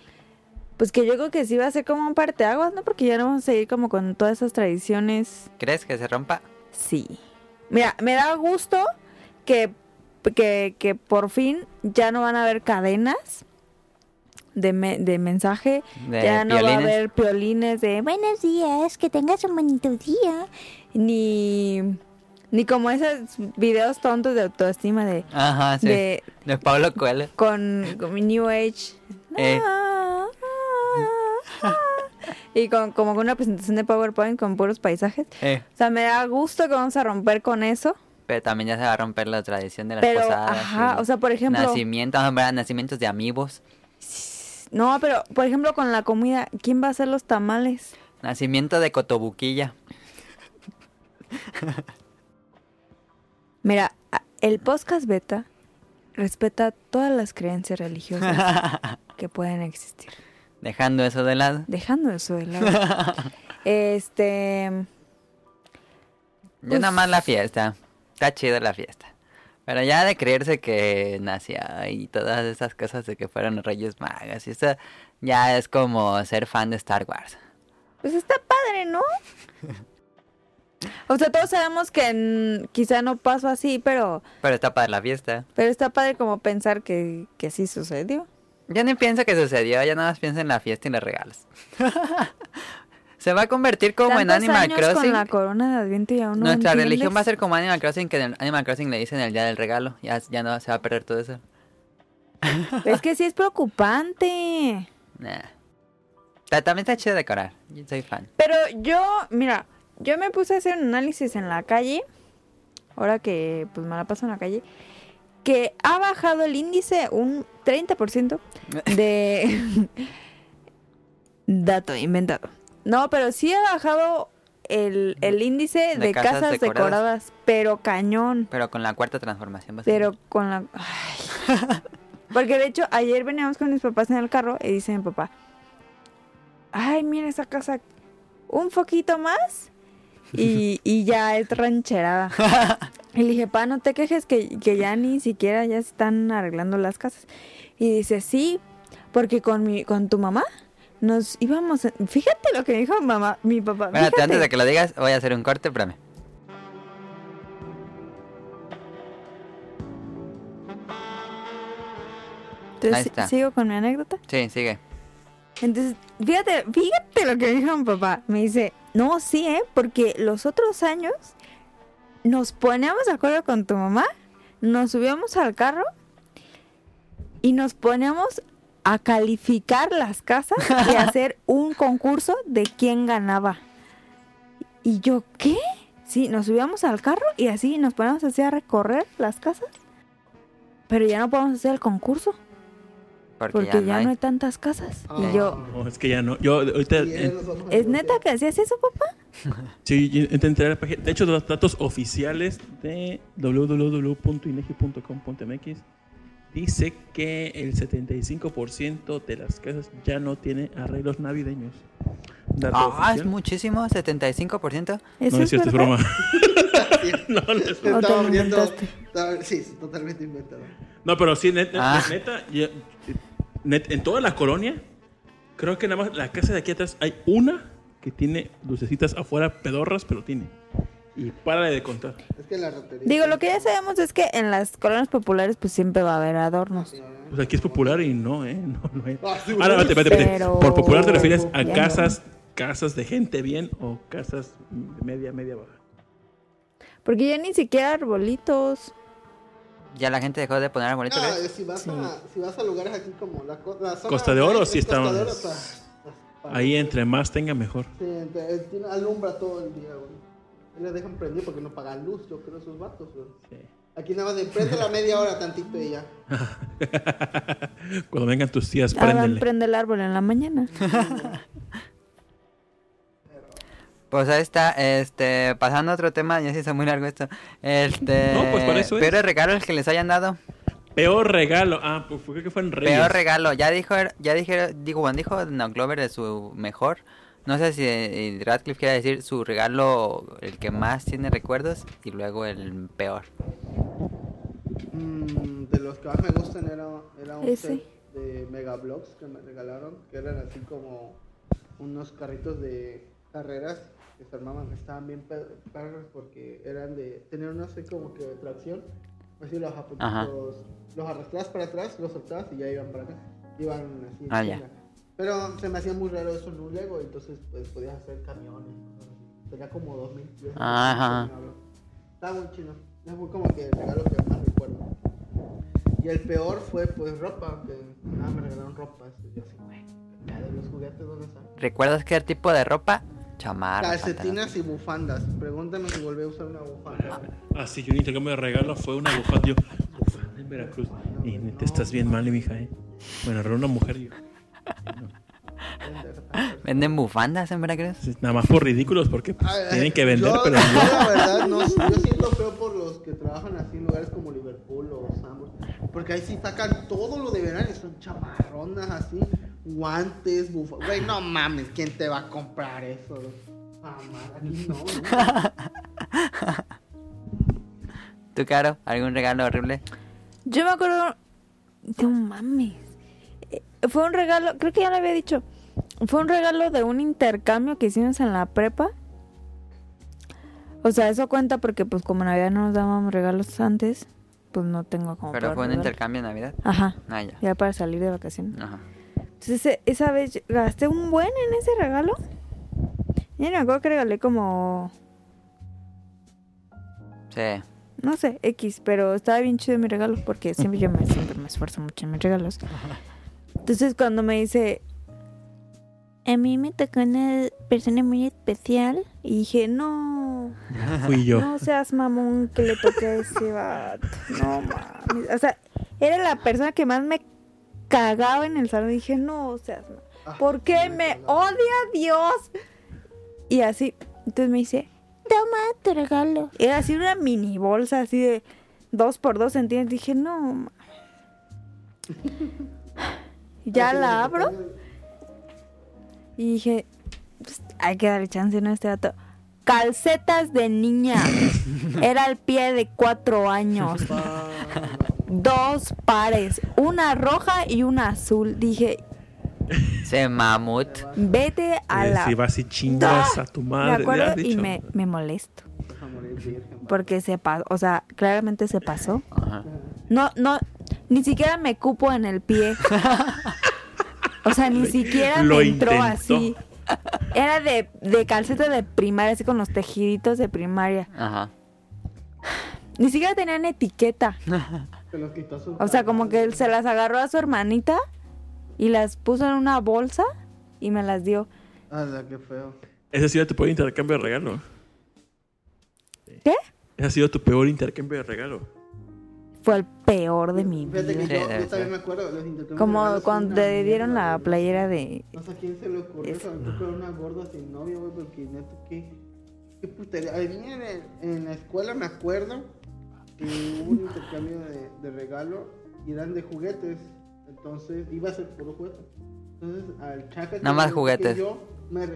Pues que yo creo que sí va a ser como un parteaguas, ¿no? Porque ya no vamos a seguir como con todas esas tradiciones.
¿Crees que se rompa?
Sí. Mira, me da gusto que, que, que por fin ya no van a haber cadenas de, me- de mensaje.
De
ya no va a haber piolines de buenos días, que tengas un bonito día. Ni, ni como esos videos tontos de autoestima de,
Ajá, sí. De,
de
Pablo Coelho.
con, con mi New Age.
Eh.
Ah, ah, ah. Y con, como con una presentación de PowerPoint con puros paisajes.
Eh,
O sea, me da gusto que vamos a romper con eso.
pero también ya se va a romper la tradición de las
Pero,
posadas.
ajá, o sea, por ejemplo-
Nacimientos, nacimientos de amigos.
No, pero por ejemplo con la comida, ¿quién va a hacer los tamales?
Nacimiento de Cotobuquilla. [laughs]
Mira, el podcast beta respeta todas las creencias religiosas [laughs] que pueden existir.
Dejando eso de lado.
Dejando eso de lado. [laughs] Este,
Yo
Pues-
nada más la fiesta. Está chida la fiesta. Pero ya de creerse que nacía y todas esas cosas de que fueron reyes magas y eso ya es como ser fan de Star Wars.
pues está padre, ¿no? [laughs] O sea, todos sabemos que quizá no pasó así, pero,
Pero está para la fiesta.
pero está padre como pensar que, que sí sucedió.
Yo ni pienso que sucedió, ya nada más pienso en la fiesta y los regalos. [laughs] Se va a convertir como en Animal
años
Crossing.
con la corona de Adviento y aún no
Nuestra
entiendes.
religión va a ser como Animal Crossing, que en Animal Crossing le dicen el día del regalo. Ya, ya no se va a perder todo eso. [laughs]
Es que sí es preocupante.
Nah. Ta- También está chido decorar. Yo soy fan.
Pero yo, mira, yo me puse a hacer un análisis en la calle, ahora que pues me la paso en la calle, que ha bajado el índice un 30% [laughs] de... Dato inventado. No, pero sí ha bajado el, el índice de,
De casas
casas,
decoradas.
decoradas, pero cañón.
Pero con la cuarta transformación ser-
Pero con la... Ay. Porque de hecho, ayer veníamos con mis papás en el carro y dice mi papá, ay, mira esa casa, un foquito más y, [laughs] y ya es rancherada. [laughs] y le dije, pa, no te quejes que, que ya ni siquiera ya están arreglando las casas. Y dice, sí, porque con, mi, con tu mamá nos íbamos... a- Fíjate lo que dijo mamá, mi papá.
Espérate,
fíjate.
antes de que lo digas, voy a hacer un corte, espérame.
Entonces,
Ahí está.
sigo con mi anécdota.
Sí, sigue.
Entonces, fíjate, fíjate lo que dijo mi papá. Me dice, no, sí, ¿eh? Porque los otros años nos poníamos de acuerdo con tu mamá, nos subíamos al carro y nos poníamos a calificar las casas y [laughs] hacer un concurso de quién ganaba. Y yo, ¿qué? Sí, nos subíamos al carro y así nos poníamos así a recorrer las casas. Pero ya no podemos hacer el concurso
Porque,
porque
ya,
ya,
no hay.
no hay tantas casas.
Ah.
Y yo,
No, es que ya no. Yo ahorita.
¿Es neta que hacías eso, papá? [laughs]
Sí, yo a la página. De hecho, los datos oficiales de www.inegi.com.mx dice que el 75% de las casas ya no tiene arreglos navideños.
Ah, es muchísimo, 75%.
¿Eso
No es cierto, es broma. [laughs] [laughs] no, no es
¿O te
Estaba viendo. Sí, totalmente inventado.
No, pero sí, net- net-
Ah.
neta, en toda la colonia, creo que nada más la casa de aquí atrás hay una que tiene lucecitas afuera pedorras, pero tiene. Y para de contar.
Es que la rotería.
Digo, lo que ya sabemos es que en las colonias populares pues siempre va a haber adornos.
Pues aquí es popular y no, ¿eh? [laughs] No, no es.
Ah,
Ahora, espérate, espérate.
Pero-
Por popular te refieres a casas, casas de gente bien o casas media, media baja.
Porque ya ni siquiera arbolitos.
Ya la gente dejó de poner ¿ves?
eh, si vas, a, si vas a lugares aquí como la, la zona
Costa de Oro, sí
Costa
estamos-
de Oro, está- está-
Ahí entre más tenga mejor.
Sí, tiene- alumbra todo el día, güey. Y les dejan prendido porque no pagan luz, yo creo, esos vatos, güey.
Sí.
Aquí nada más de prende la media hora tantito y ya. [laughs]
Cuando vengan tus tías, préndele.
prende el árbol en la mañana.
Pues ahí está, este, pasando a otro tema, ya se hizo muy largo esto. Este,
No, pues para eso es.
peores regalos que les hayan dado.
Peor regalo. Ah, pues creo que fue en Reyes.
Peor regalo, ya dijo, ya dijeron, digo, bueno, dijo No Glover de su mejor. No sé si eh, Radcliffe quiere decir su regalo, el que más tiene recuerdos, y luego el peor.
Mm, de los que más me gustan era, era un
Ese.
set de Megablocks que me regalaron, que eran así como unos carritos de carreras se armaban, estaban bien pe- perros porque eran de, tenían una así como que tracción, así los, los, los arrastrabas para atrás, los soltabas y ya iban para acá, iban así.
Ah, ya.
Pero se me hacía muy raro eso en un Lego, entonces pues podías hacer camiones, tenía como 2000 piezas. de
Ajá.
Estaba muy chido. Es muy como que el regalo que más recuerdo. Y el peor fue pues ropa, que nada me regalaron ropa. Así, yo así, güey, ya de los juguetes, ¿dónde están?
¿Recuerdas qué tipo de ropa? Chamarra.
Calcetinas y bufandas. Pregúntame si volví a usar una bufanda.
Ah, sí, yo un intercambio de regalo fue una bufanda. Yo, bufanda en Veracruz. Y te estás bien mal, mija, ¿eh? Bueno, era una mujer. yo,
¿Venden bufandas en Veracruz?
sí, Nada más por ridículos, porque pues, tienen que vender,
yo,
pero
yo,
no.
la verdad, no, yo siento feo por los que trabajan así en lugares como Liverpool o Sambor. Porque ahí sí sacan todo lo de verano y son chamarronas así, guantes, bufandas. Güey, no mames, ¿quién te va a comprar eso? Jamás, aquí no, ¿no? [laughs]
¿Tú, Caro? ¿Algún regalo horrible?
Yo me acuerdo. No mames. Eh, Fue un regalo, creo que ya lo había dicho. Fue un regalo de un intercambio que hicimos en la prepa. O sea, eso cuenta porque pues como Navidad no nos dábamos regalos antes, pues no tengo como
Pero fue un intercambio de Navidad.
Ajá,
Ah, ya.
ya para salir de vacaciones.
Ajá.
Entonces e- esa vez gasté un buen en ese regalo. Y me acuerdo que regalé como,
Sí.
no sé, X, pero estaba bien chido mi regalo porque siempre yo me, siempre me esfuerzo mucho en mis regalos. Entonces cuando me dice, a mí me tocó una persona muy especial y dije, no,
Fui yo.
no seas mamón que le toque a ese vato. No mames. O sea, era la persona que más me cagaba en el salón. Dije, no seas mamón.
Ah,
¿Por qué me odia Dios? Y así, entonces me dice, toma tu regalo. Era así una mini bolsa, así de dos por dos centímetros. Dije, no. ma". [laughs] Ya la abro y dije, "Pues, hay que darle chance ¿no? a este dato. Calcetas de niña. [laughs] Era el pie de cuatro años. Dos pares, una roja y una azul. Dije,
Se mamut.
vete a
Eh,
la...
Si vas y chingas a tu
Me
madre. le
acuerdo y me, me molesto. Porque se pasó, o sea, claramente se pasó.
Ajá.
No, no, ni siquiera me cupo en el pie. [laughs] O sea, ni siquiera
Lo
me entró
intentó.
así. Era de, de calceta de primaria, así con los tejiditos de primaria.
Ajá.
Ni siquiera tenían etiqueta. [laughs]
Se los quitó su
O sea, como que él se las agarró a su hermanita y las puso en una bolsa y me las dio.
Ah, la que feo.
Ese ha sido tu peor intercambio de regalo.
¿Qué?
Ese ha sido tu peor intercambio de regalo.
Fue el peor de mi
Fíjate que
vida.
Sí,
yo, también me acuerdo de los intercambios. de
Como cuando te dieron la playera de...
No sé a quién se le ocurrió, me ocurrió una gorda sin novia, güey, porque neta, qué, qué putería. A mí en, el- en la escuela me acuerdo que hubo un intercambio de, de regalo y eran de juguetes. Entonces iba a ser puro juguete. Entonces al chaca que
Nada más
que
juguetes.
yo me,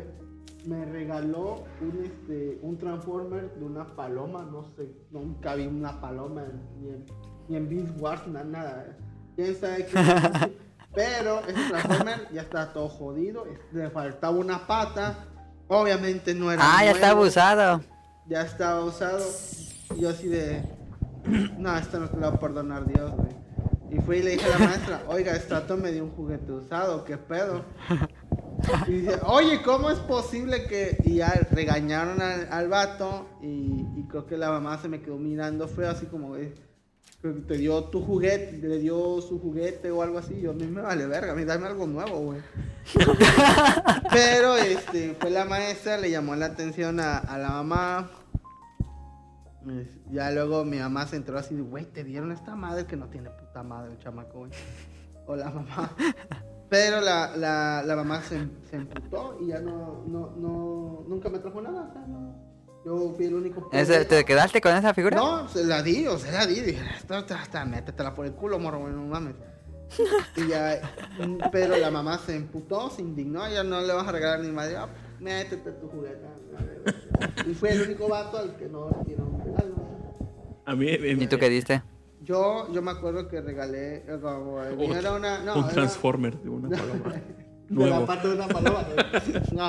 me regaló un, este, un Transformer de una paloma. No sé, nunca vi una paloma ni en, ni en Beast Wars, na- nada. ¿Quién sabe qué? [laughs] Pero ese Transformer ya está todo jodido. Le faltaba una pata. Obviamente no era.
Ah, ya está
nuevo,
abusado.
Ya estaba usado. Yo así de. [clears throat] No, esto no te lo va a perdonar Dios, güey. Y fui y le dije a la maestra, [laughs] oiga, Strato me dio un juguete usado, ¿qué pedo? Y dice, oye, ¿cómo es posible que...? Y ya regañaron al, al vato y, y creo que la mamá se me quedó mirando feo, así como, creo que te dio tu juguete, le dio su juguete o algo así. Yo, a mí me vale verga, a mí dame algo nuevo, güey. [laughs] Pero, este, fue la maestra, le llamó la atención a, a la mamá. Ya luego mi mamá se entró así, de, güey, te dieron esta madre que no tiene puta madre el chamaco, güey. O la mamá. [laughs] Pero la, la, la mamá se, se emputó y ya no, no, no, nunca me trajo nada. O sea, no. Yo fui el único.
Ese-. ¿Te quedaste con esa figura?
No, se la di, o sea, la di. Dije, hasta, hasta métetela por el culo, morro, güey, no mames. [laughs] Y ya, pero la mamá se emputó, se indignó, ya no le vas a regalar ni madre. Ah, métete tu juguete. Y fue el único vato al que no le dieron regalo.
A mí,
¿Y tú qué diste?
Yo, yo me acuerdo que regalé, eh, mío era una, no,
un
era-
Transformer de una paloma. [laughs]
de la
Nuevo.
pata de una paloma. güey. No,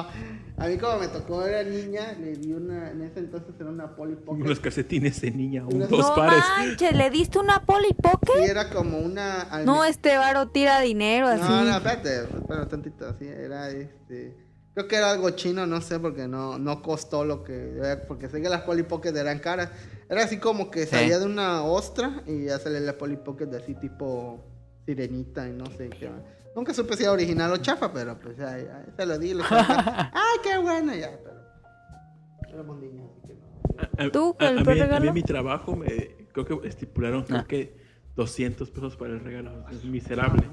a mí como me tocó, era niña, le di una, en ese entonces era una Polly Pocket.
Unos calcetines de niña, un,
Unos-
dos
no
pares.
manches, ¿le diste una Polly Pocket?
Sí, era como una... alme-
No, este varo tira dinero así.
No, no, espérate, espérate tantito, así, era este... Creo que era algo chino, no sé, porque no, no costó lo que... Porque sé que las Polly Pocket eran caras. Era así como que salía de una ostra y ya salía la Polly Pocket de así tipo sirenita y no sé qué más. Nunca supe si era original o chafa, pero pues ya, ya, se lo di. Lo [laughs] ¡Ay, qué bueno! Ya, pero... Niños, así que no.
A- a-
¿Tú,
a,
el
a
peor
mí, a mí en mi trabajo me, creo que estipularon creo
Ah.
que 200 pesos para el regalo. Es miserable.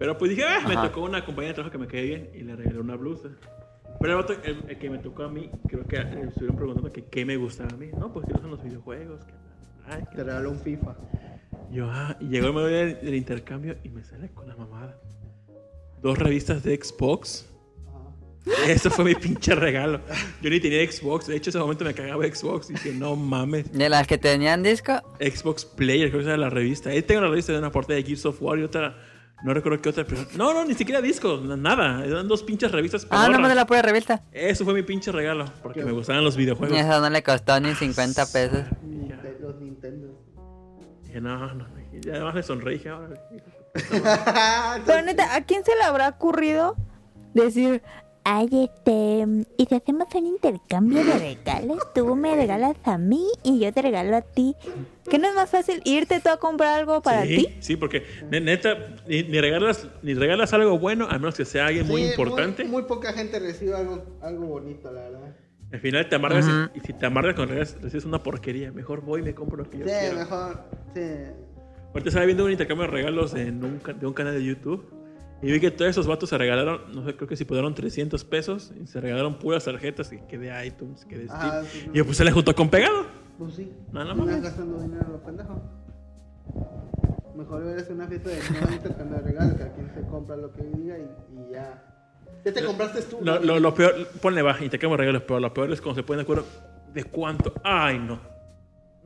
Pero pues dije, ah, me
Ajá.
tocó una compañía de trabajo que me cae bien y le regalé una blusa. Pero el, otro, el, el que me tocó a mí, creo que eh, estuvieron preguntando que qué me gustaba a mí. No, pues que son los videojuegos. Que, ay, que-
Te regaló un FIFA.
Yo, ah, y llegó el momento del, del intercambio y me sale con la mamada. Dos revistas de Xbox. Eso fue mi pinche regalo. Yo ni tenía Xbox. De hecho, ese momento me cagaba Xbox. Y dije, no mames.
¿De las que tenían disco?
Xbox Player, creo que esa era la revista. Ahí tengo la revista de una portada de Gears of War y otra No recuerdo qué otra, pero... No, no, ni siquiera discos, na- nada. Eran dos pinches revistas
Ah, no me de la pura revista.
Eso fue mi pinche regalo, porque me gustaban los videojuegos.
Eso no le costó ni 50 pesos.
Los Nintendo.
Dije, no, no. Y además le sonreí. ahora. [laughs]
Pero neta, ¿a quién se le habrá ocurrido decir, ay, este, y si hacemos un intercambio de regalos, tú me regalas a mí y yo te regalo a ti? ¿Que no es más fácil irte tú a comprar algo para
sí,
ti?
Sí, porque ne- neta, ni, ni regalas, ni regalas algo bueno, a menos que sea alguien muy
Sí,
importante.
Muy, poca gente recibe algo, algo bonito, la verdad.
Al final te amargas y- si te amargas con regalos, recibes una porquería. Mejor voy y me compro lo que yo
Sí,
quiero.
mejor. Sí.
Ahorita estaba viendo un intercambio de regalos en un, de un canal de YouTube. Y vi que todos esos vatos se regalaron, no sé, creo que si pudieron 300 pesos. Y se regalaron puras tarjetas y que de iTunes, que de Steam.
Ah, sí,
y yo pues se le juntó con pegado.
Pues sí.
No, no mames.
gastando dinero pendejos. Mejor eres una fiesta de no intercambio de regalos, que a quien se compra lo que diga y, y ya. ¿Qué te compraste tú?
Lo, lo, lo peor, ponle va, intercambio de regalos, pero lo peor es cuando se ponen de acuerdo de cuánto. Ay, no.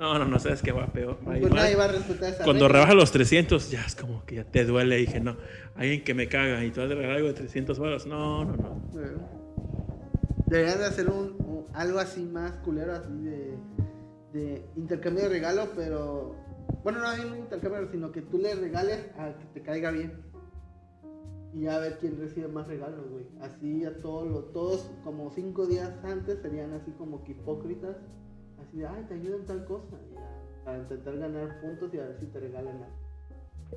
No, no, no, sabes que va peor. Va
Pues
igual.
nadie va a respetar esa
Cuando
regla.
rebajas los 300, ya es como que ya te duele. Y dije, no, alguien que me caga y tú vas a regalar algo de 300 baros. No, no, no.
Eh. Deberían de hacer un, un- algo así más culero, así de, de intercambio de regalo, pero... Bueno, no hay un intercambio, sino que tú le regales a que te caiga bien. Y ya a ver quién recibe más regalos, güey. Así a todos, los, todos como cinco días antes serían así como que hipócritas. Así de, ay, te ayudo en tal cosa. Y ya, para intentar ganar puntos y a ver si te regalan algo.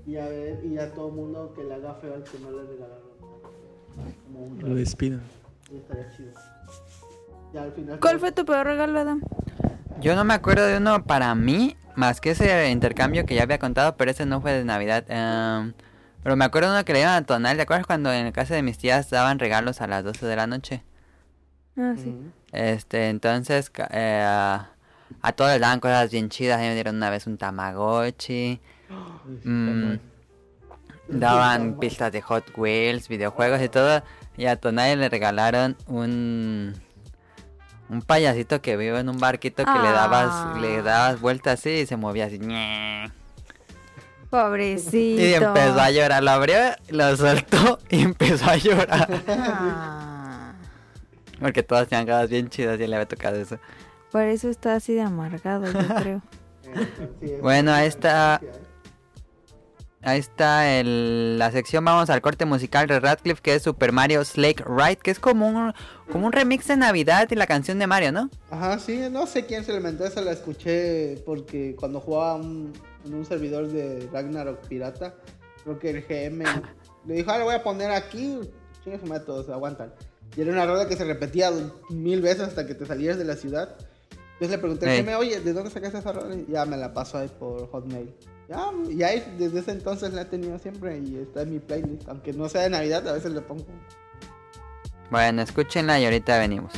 Y a ver, y ya todo el mundo que le haga feo al que no le regalaron. Como un
Lo despidan.
y estaría chido. Ya al final.
¿Cuál fue tu peor regalo, Adam?
Yo no me acuerdo de uno para mí, más que ese intercambio que ya había contado, pero ese no fue de Navidad. Em, pero me acuerdo de uno que le iban a Tonal. ¿Te acuerdas cuando en casa de mis tías daban regalos a las 12 de la noche?
Ah, sí.
Este, entonces eh, a, todos les daban cosas bien chidas. A mí me dieron una vez un Tamagotchi. mm, daban pistas de Hot Wheels, videojuegos y todo. Y a Tonal le regalaron un un payasito que vive en un barquito que le dabas
Ah.
le dabas vueltas así y se movía así.
Pobrecito.
Y empezó a llorar. Lo abrió, lo soltó y empezó a llorar.
Ah,
Porque todas tenían cosas bien chidas y le había tocado eso.
Por eso está así de amargado, yo [laughs] creo.
Bueno, ahí está. Ahí está el- la sección. Vamos al corte musical de Radcliffe, que es Super Mario Slake Ride, que es como un, como un remix de Navidad y la canción de Mario, ¿no?
Ajá, sí, no sé quién se le inventó esa, la escuché porque cuando jugaba un- en un servidor de Ragnarok Pirata, creo que el GM [laughs] le dijo, ah, lo voy a poner aquí, chingue su todos aguantan. Y era una rola que se repetía mil veces hasta que te salieras de la ciudad. Entonces le pregunté al
Ey.
GM, oye, ¿de dónde sacaste esa rola? Y ya me la pasó ahí por Hotmail. Ya, y ahí desde ese entonces la he tenido siempre y está en mi playlist. Aunque no sea de Navidad, a veces le pongo.
Bueno, escúchenla y ahorita venimos.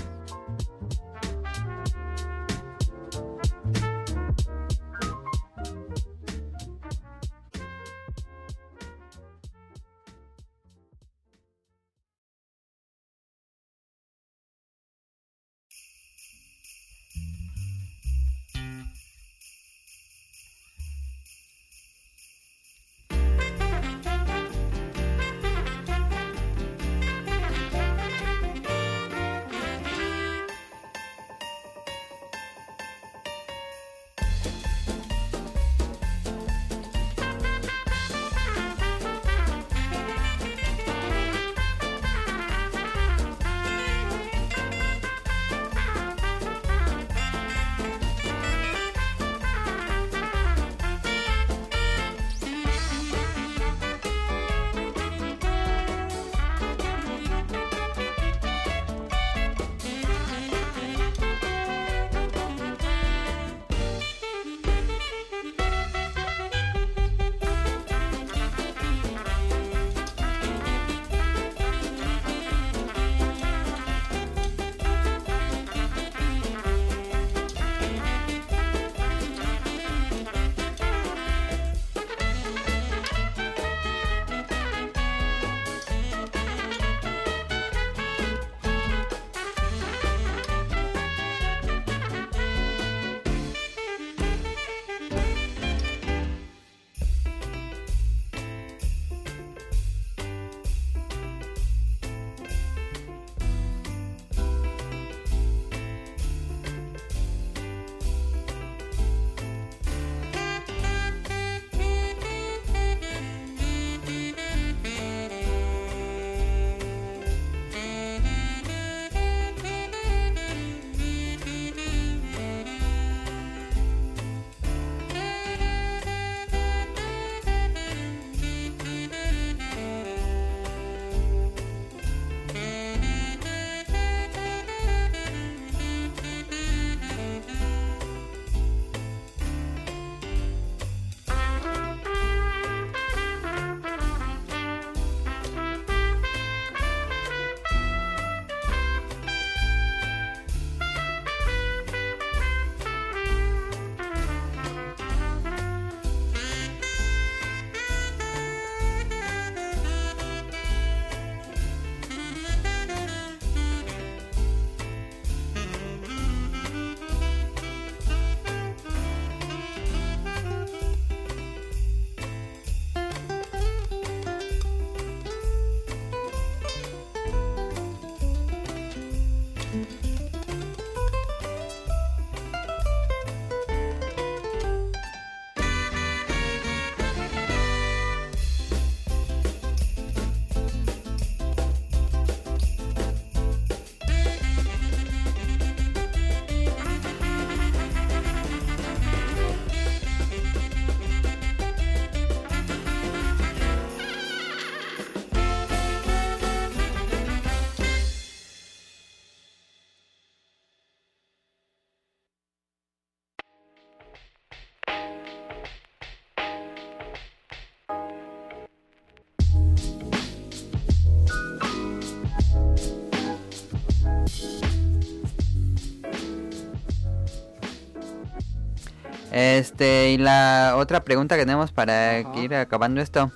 Este, y la otra pregunta que tenemos para
Ajá.
ir acabando esto.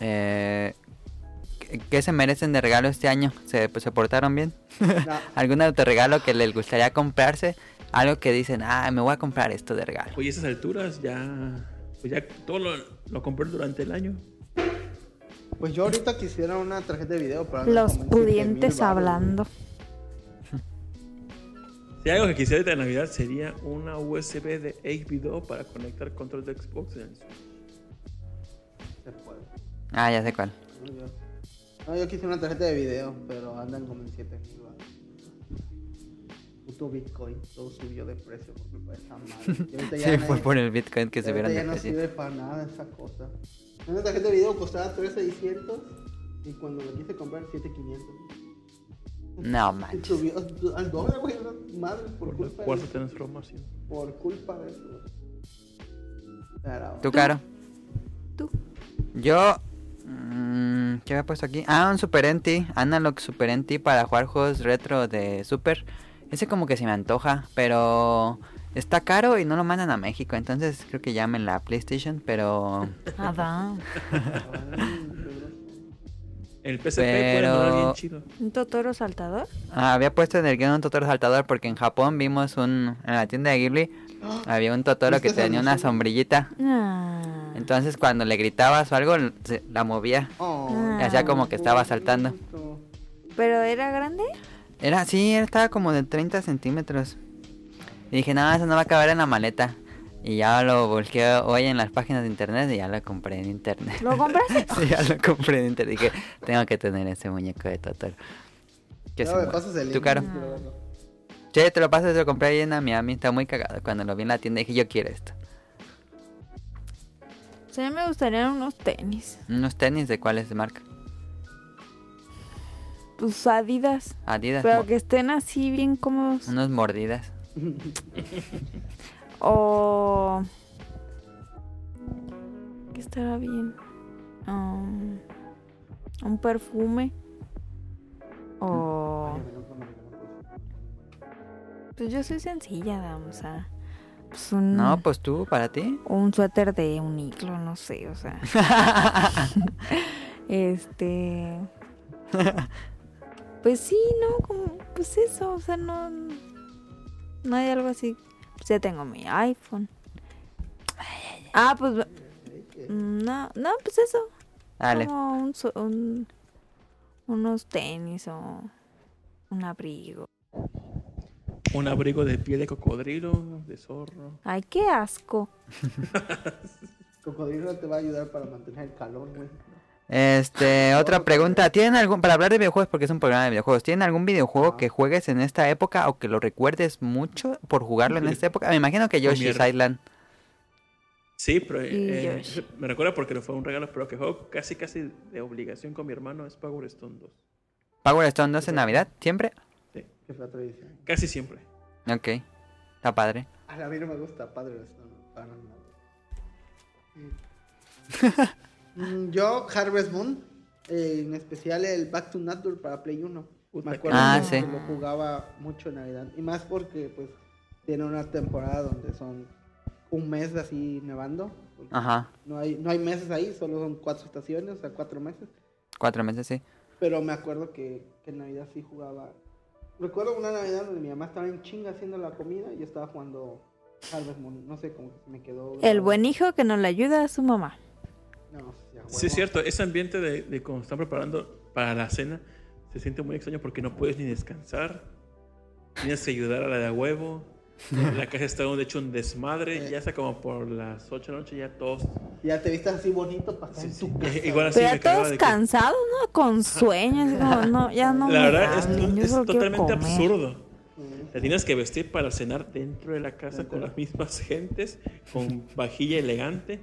Eh, ¿qué- ¿Qué se merecen de regalo este año? ¿Se, pues, ¿se portaron bien?
No, [laughs]
¿Algún autorregalo que les gustaría comprarse? Algo que dicen, ah, me voy a comprar esto de regalo.
Oye, a esas alturas ya. Pues ya todo lo, lo compré durante el año.
pues yo ahorita quisiera una tarjeta de video para.
Los
como en 7,000
pudientes hablando.
Si algo que quisiera de Navidad sería una USB de HBO para conectar control de Xbox en el Switch.
güey. Se puede.
Ah, ya sé cuál.
No, yo, no, yo quise una tarjeta de video, pero andan como en 7000 baros. Puto Bitcoin, todo subió de precio por culpa de esa madre. Y ahorita [laughs] ya
Sí,
nadie-
fue por el Bitcoin que se vieron
ya
de
no
precio.
sirve para nada esa cosa. Una tarjeta de video costaba 3600 y cuando la quise comprar 7500.
No manches.
Subió al doble, güey, madre por, culpa
cuarta
de,
transformación.
por culpa de eso. Pero,
¿Tú, Caro?
Tú.
Yo. mm, ¿Qué había puesto aquí? Ah, un Super NT. Analog Super NT para jugar juegos retro de Super. Ese como que se me antoja, pero. Está caro y no lo mandan a México, entonces creo que llamen la PlayStation, pero.
Adán. [laughs]
El PSP puede
Pero-
andar bien chido.
¿Un Totoro saltador?
Ah, había puesto en el guion un Totoro saltador porque en Japón vimos un. En la tienda de Ghibli [gasps] había un Totoro que
¿Viste esa
tenía una sombrillita.
Ah.
Entonces cuando le gritabas o algo, se- la movía.
Oh.
Y hacía como que estaba saltando.
¿Pero era grande?
Era, sí, estaba como de 30 centímetros. Y dije, no, eso no va a caber en la maleta. Y ya lo busqué hoy en las páginas de internet y ya lo compré en internet.
¿Lo compraste? [laughs]
sí, ya lo compré en internet. Dije, tengo que tener ese muñeco de Totoro.
Me pasas el
¿Tú, Caro? Sí, te lo pasas, te lo compré ahí en Miami. Está muy cagado. Cuando lo vi en la tienda dije, yo quiero esto.
Sí, me gustarían unos tenis.
Unos tenis de cuáles de marca.
Pues Adidas.
Adidas.
Pero que estén así bien cómodos.
Unos mordidas. [laughs]
O... ¿Qué estará bien? Um, un perfume. O... Pues yo soy sencilla, vamos a... Pues un,
No, pues tú, para ti.
un suéter de Uniqlo, no sé, o sea... [laughs] este... Pues sí, ¿no? Como, pues eso, o sea, no... No hay algo así. Pues ya tengo mi iPhone. Ah, pues... No, no, pues eso.
Dale.
Como un, un- unos tenis o un abrigo.
Un abrigo de piel de cocodrilo, de zorro.
Ay, qué asco. [laughs]
Cocodrilo te va a ayudar para mantener el calor, güey.
Este, otra pregunta. ¿Tienen algún, para hablar de videojuegos, porque es un programa de videojuegos, ¿tienen algún videojuego
Ah.
que juegues en esta época o que lo recuerdes mucho por jugarlo en esta época? Me imagino que Yoshi's
mierda.
Island.
Sí, pero eh, me recuerda porque no fue un regalo, pero que juego casi casi de obligación con mi hermano es Power Stone 2.
Power Stone 2 en Navidad, siempre.
Sí,
Que fue la tradición.
casi siempre.
Ok, está padre.
A la mí no me gusta, no, para [laughs] nada. Mm, Yo, Harvest Moon, eh, en especial el Back to Nature para Play 1.
Puta,
Me acuerdo
Ah,
que
sí.
lo jugaba mucho en Navidad. Y más porque, pues, tiene una temporada donde son un mes así nevando.
Ajá,
No hay, no hay meses ahí, solo son cuatro estaciones, o sea, cuatro meses.
cuatro meses, sí.
Pero me acuerdo que, que en Navidad sí jugaba. Recuerdo una Navidad donde mi mamá estaba en chinga haciendo la comida y yo estaba jugando Harvest Moon. No sé, que se me quedó.
El buen hijo que no le ayuda a su mamá.
No, sí,
es cierto, ese ambiente de, de cuando están preparando para la cena se siente muy extraño porque no puedes ni descansar. Tienes que ayudar a la de a huevo. La casa está de hecho un desmadre.
Sí.
Ya está como por las 8 de la noche, ya todos.
Ya te viste así bonito para estar
Sí,
en
sí.
tu casa.
Igual así
Pero ya todos
de que-
cansados, ¿no? Con sueños. como, no, ya no
La
me
verdad es, es totalmente
comer.
absurdo. Te tienes que vestir para cenar dentro de la casa con las mismas gentes, con vajilla elegante.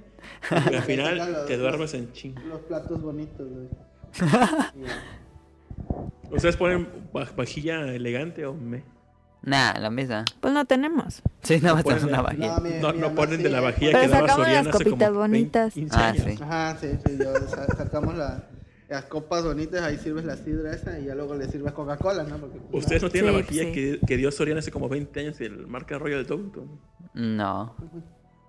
Y al [laughs] final
los-
te duermes en ching.
Los platos bonitos, güey. [laughs]
¿Ustedes ponen vaj- vajilla elegante o me?
Nah, lo mismo.
Pues no tenemos.
Sí, no,
ponen
es una
de-
vajilla.
No, mi-
No,
mi
no ponen de
sí,
la
eh,
vajilla
Pero
que daba Soriana
las
hace como
copitas
20,
bonitas.
15
Ah,
años.
sí.
Ajá, sí, sí, yo sa- sacamos la- las copas bonitas, ahí sirves la sidra esa y ya luego le sirves Coca-Cola, ¿no? Porque, pues,
Ustedes no tienen la vajilla
sí.
que, que dio Soriana hace como 20 años, el marca rollo de Downton.
No.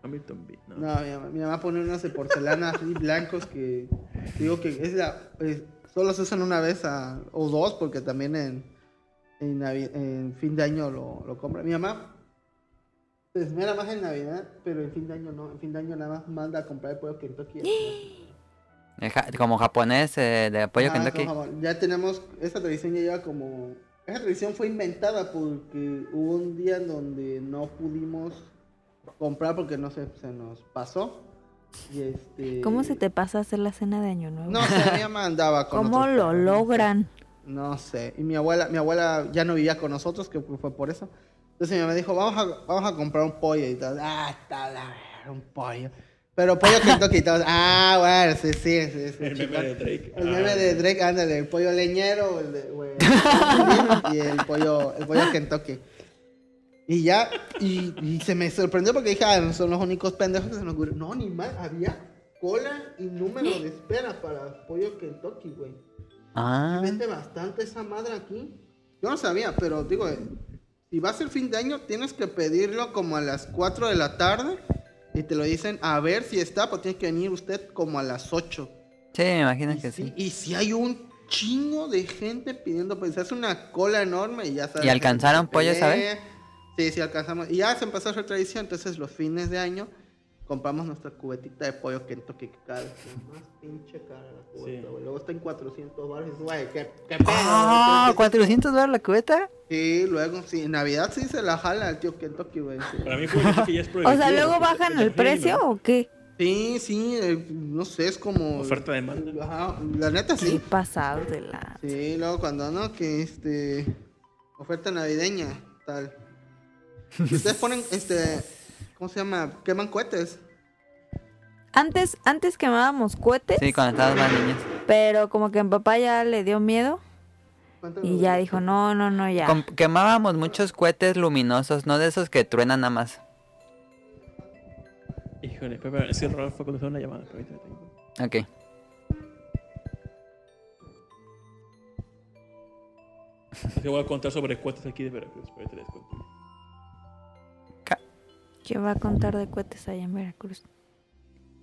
Hamilton ¿no?
No, mi mamá, mi mamá pone unos de porcelana así blancos que digo que es la, es- solo se usan una vez a- o dos porque también en, en, fin de año lo, lo compra. Mi mamá se esmera más en Navidad, pero en fin de año no. En fin de año nada más manda a comprar el pollo Kentucky. [gasps]
Ja- Como japonés eh, de pollo
Ajá,
Kentucky.
Ya tenemos, esa tradición ya lleva como... Esa tradición fue inventada porque hubo un día en donde no pudimos comprar porque no sé, se nos pasó. Y este...
¿Cómo se te pasa hacer la cena de Año Nuevo?
No sé, mi mamá andaba con
¿Cómo
otros
lo
sé.
logran?
No sé. Y mi abuela, mi abuela ya no vivía con nosotros, que fue por eso. Entonces mi mamá dijo, vamos a, vamos a comprar un pollo y tal. Ah, está la verga, un pollo. Pero pollo Kentucky tal. Ah, bueno, sí, sí, sí. sí,
El meme de Drake.
El
Ah.
meme de Drake, ándale, el pollo leñero, el de, güey, [laughs] y el pollo, el pollo Kentucky. Y ya, y, y se me sorprendió porque dije, ah, no son los únicos pendejos que se nos ocurrió. No, ni más, había cola y número de espera para pollo Kentucky, güey.
Ah.
Vende bastante esa madre aquí. Yo no sabía, pero digo, eh, si va a ser fin de año, tienes que pedirlo como a las 4 de la tarde y te lo dicen a ver si está, pues tiene que venir usted como a las 8.
Sí, me imagino
Y
que
sí,
sí.
y si hay un chingo de gente pidiendo, pues hace una cola enorme y ya sabes.
¿Y alcanzaron pollo,
pelea.
sabes?
Sí, sí alcanzamos. Y ya se empezó a hacer tradición, entonces los fines de año compramos nuestra cubetita de pollo Kentucky que cada vez más pinche cara la cubeta,
Sí.
güey. Luego está en 400 baros, güey, qué, qué pedo.
Ah,
qué-
¿400 dólares la cubeta?
Sí, luego, sí, en Navidad sí se la jala el tío Kentucky, güey. sí.
Para mí fue que ya es [laughs]
O
prohibitivo,
sea, luego bajan el
el
precio o qué?
Sí, sí, eh, no sé, es como...
Oferta demanda.
Ajá, la neta
Sí,
sí.
pasados de la...
Sí, luego cuando no, que este oferta navideña, tal. Y [laughs] ustedes ponen este ¿cómo se llama? queman cohetes.
Antes, antes quemábamos cohetes,
Sí, cuando estábamos más niños.
pero como que mi papá ya le dio miedo y ya dijo, no, no, no, ya.
Com- quemábamos muchos cohetes luminosos, no de esos que truenan nada más.
Híjole, Pepe, es que Rolf fue cuando fue una llamada. pero ahorita tengo.
Ok.
Que voy a contar sobre cuotas aquí de Veracruz, pero ahorita les cuento.
¿Qué va a contar de cohetes allá en Veracruz?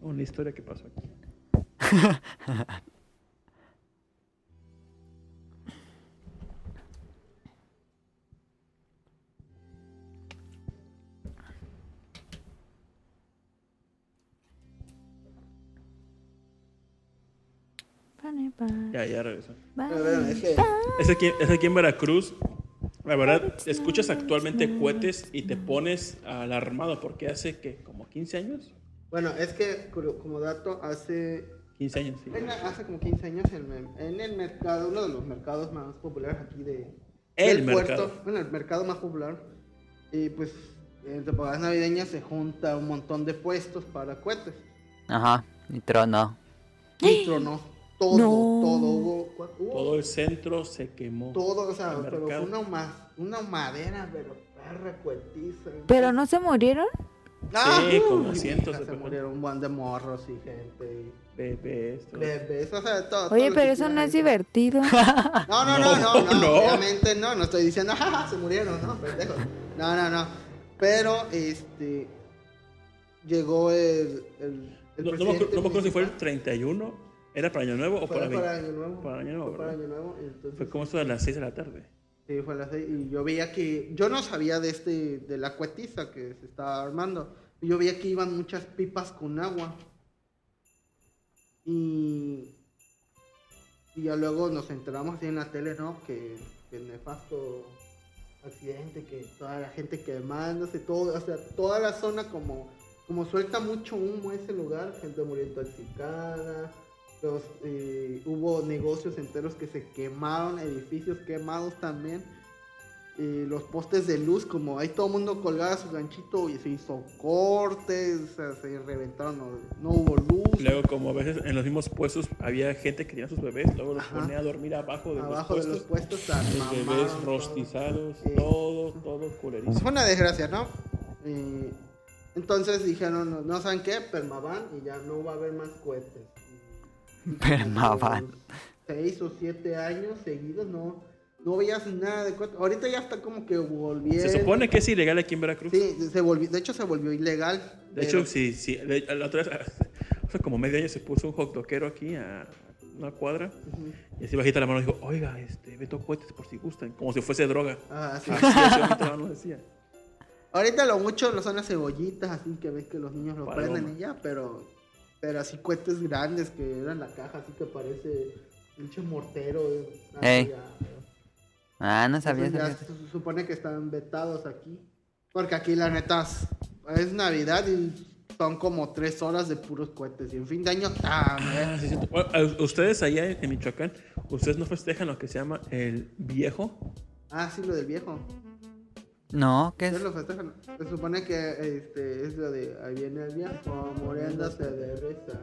Una historia que pasó aquí. Ya, ya regresó.
Es
aquí, es aquí en Veracruz. La verdad, escuchas actualmente cohetes y te pones alarmado porque hace que como 15 años.
bueno, es que como dato hace
15 años, sí.
en- hace como 15 años en, el- en el mercado, uno de los mercados más populares aquí de
El mercado.
puerto, bueno, el mercado más popular. Y pues en temporadas navideñas se junta un montón de puestos para cohetes.
Ajá. Y trono.
Y tronó todo,
No.
todo. Hubo,
Todo el centro se quemó.
todo, o sea, pero fue
mercado.
una, huma- una madera, pero perra cuetiza.
¿Pero no se murieron?
Sí, como
uy,
cientos de
Se murieron un buen de morros y gente.
Bebés.
Y
todo.
bebés, o sea, todo.
Oye, pero eso no es divertido. [laughs]
No, no, no, no, no, [laughs]
No.
obviamente no, no estoy diciendo, [laughs] jaja, se murieron, no, pendejos. No, no, no. Pero, este, llegó el, el, el
No, no me acuerdo,
presidente
no me acuerdo si fue el
municipal.
31. ¿Era para Año Nuevo o para,
para,
veinte-
Año Nuevo.
para Año Nuevo?
Fue para
¿verdad?
Año Nuevo, y entonces,
Fue como esto de las 6 de la tarde.
Sí, fue a las seis, y yo veía que, yo no sabía de este, de la cuetiza que se estaba armando. Yo veía que iban muchas pipas con agua. Y, y ya luego nos enteramos así en la tele, ¿no? Que, que nefasto accidente, que toda la gente quemándose, todo, o sea, toda la zona como, como suelta mucho humo ese lugar, gente murió intoxicada, los, eh, hubo negocios enteros que se quemaron, edificios quemados también. eh, los postes de luz, como ahí todo el mundo colgaba su ganchito y se hizo cortes, o sea, se reventaron, no, no hubo luz.
Luego, como a veces en los mismos puestos había gente que tenía sus bebés, luego los
Ajá.
ponía a dormir abajo de
Abajo
los
de los
puestos.
puestos se
Los bebés
mamaron todo.
rostizados, todo, todo culerísimo.
Fue una desgracia, ¿no? Entonces dijeron, no, no saben qué, permaban y ya no va a haber más cohetes. [laughs]
Permaban.
Seis o siete años seguidos no, No veías nada de cohetes. Ahorita ya está como que volvieron.
Se supone que es ilegal aquí en Veracruz.
Sí, se volvió, de hecho se volvió ilegal.
De hecho, sí, sí. de- la otra vez, [laughs] hace como medio año se puso un hot doquero aquí a una cuadra. Y así bajita la mano dijo, oiga, este, meto cohetes por si gustan. Como si fuese droga.
Ah, sí.
Así, decía.
Ahorita lo mucho lo son las cebollitas, así que ves que los niños lo
Paloma.
prenden y ya, pero, pero así cohetes grandes que eran la caja, así que parece pinche mortero. eh, así
Ey.
ya,
Ah, no sabía.
Ya
sabía.
se supone que están vetados aquí. Porque aquí la neta es, es Navidad y son como tres horas de puros cohetes. Y en fin de año
Ah,
también.
sí, ustedes allá en en Michoacán, ustedes no festejan lo que se llama el viejo.
Ah, sí, lo del viejo.
No, ¿qué es?
Festejan. Se supone que este, es lo de ahí viene el viejo, muriéndose de risa.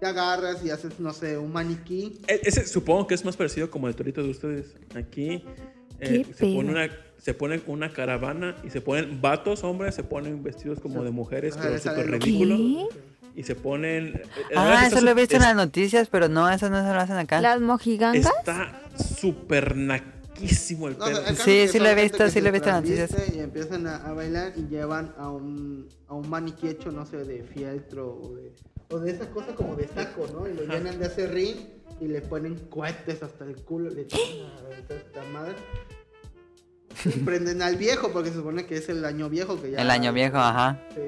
Te agarras y haces, no sé, un maniquí.
E- Ese supongo que es más parecido como el torito de ustedes. Aquí eh,
¿Qué
se, pone una, se ponen una caravana y se ponen vatos, hombres, se ponen vestidos como de mujeres,
Ajá,
pero súper
lo-
ridículo.
¿Qué?
Y se ponen... eh, verdad
Ah, eso
está
lo he visto en
es-
las noticias, pero no, eso no se lo hacen acá.
¿Las mojigangas?
Está súper naquísimo el
No,
Sí, sí lo he visto, sí lo he visto en las noticias.
transviste Y empiezan a, a bailar y llevan a un, a un maniquí hecho, no sé, de fieltro o de, o de esa cosa como de saco, ¿no? Y lo llenan de ese ring y le ponen cohetes hasta el culo, le echan a esta madre. Y [laughs] prenden al viejo porque se supone que es el año viejo que ya.
El año viejo, ajá.
Sí,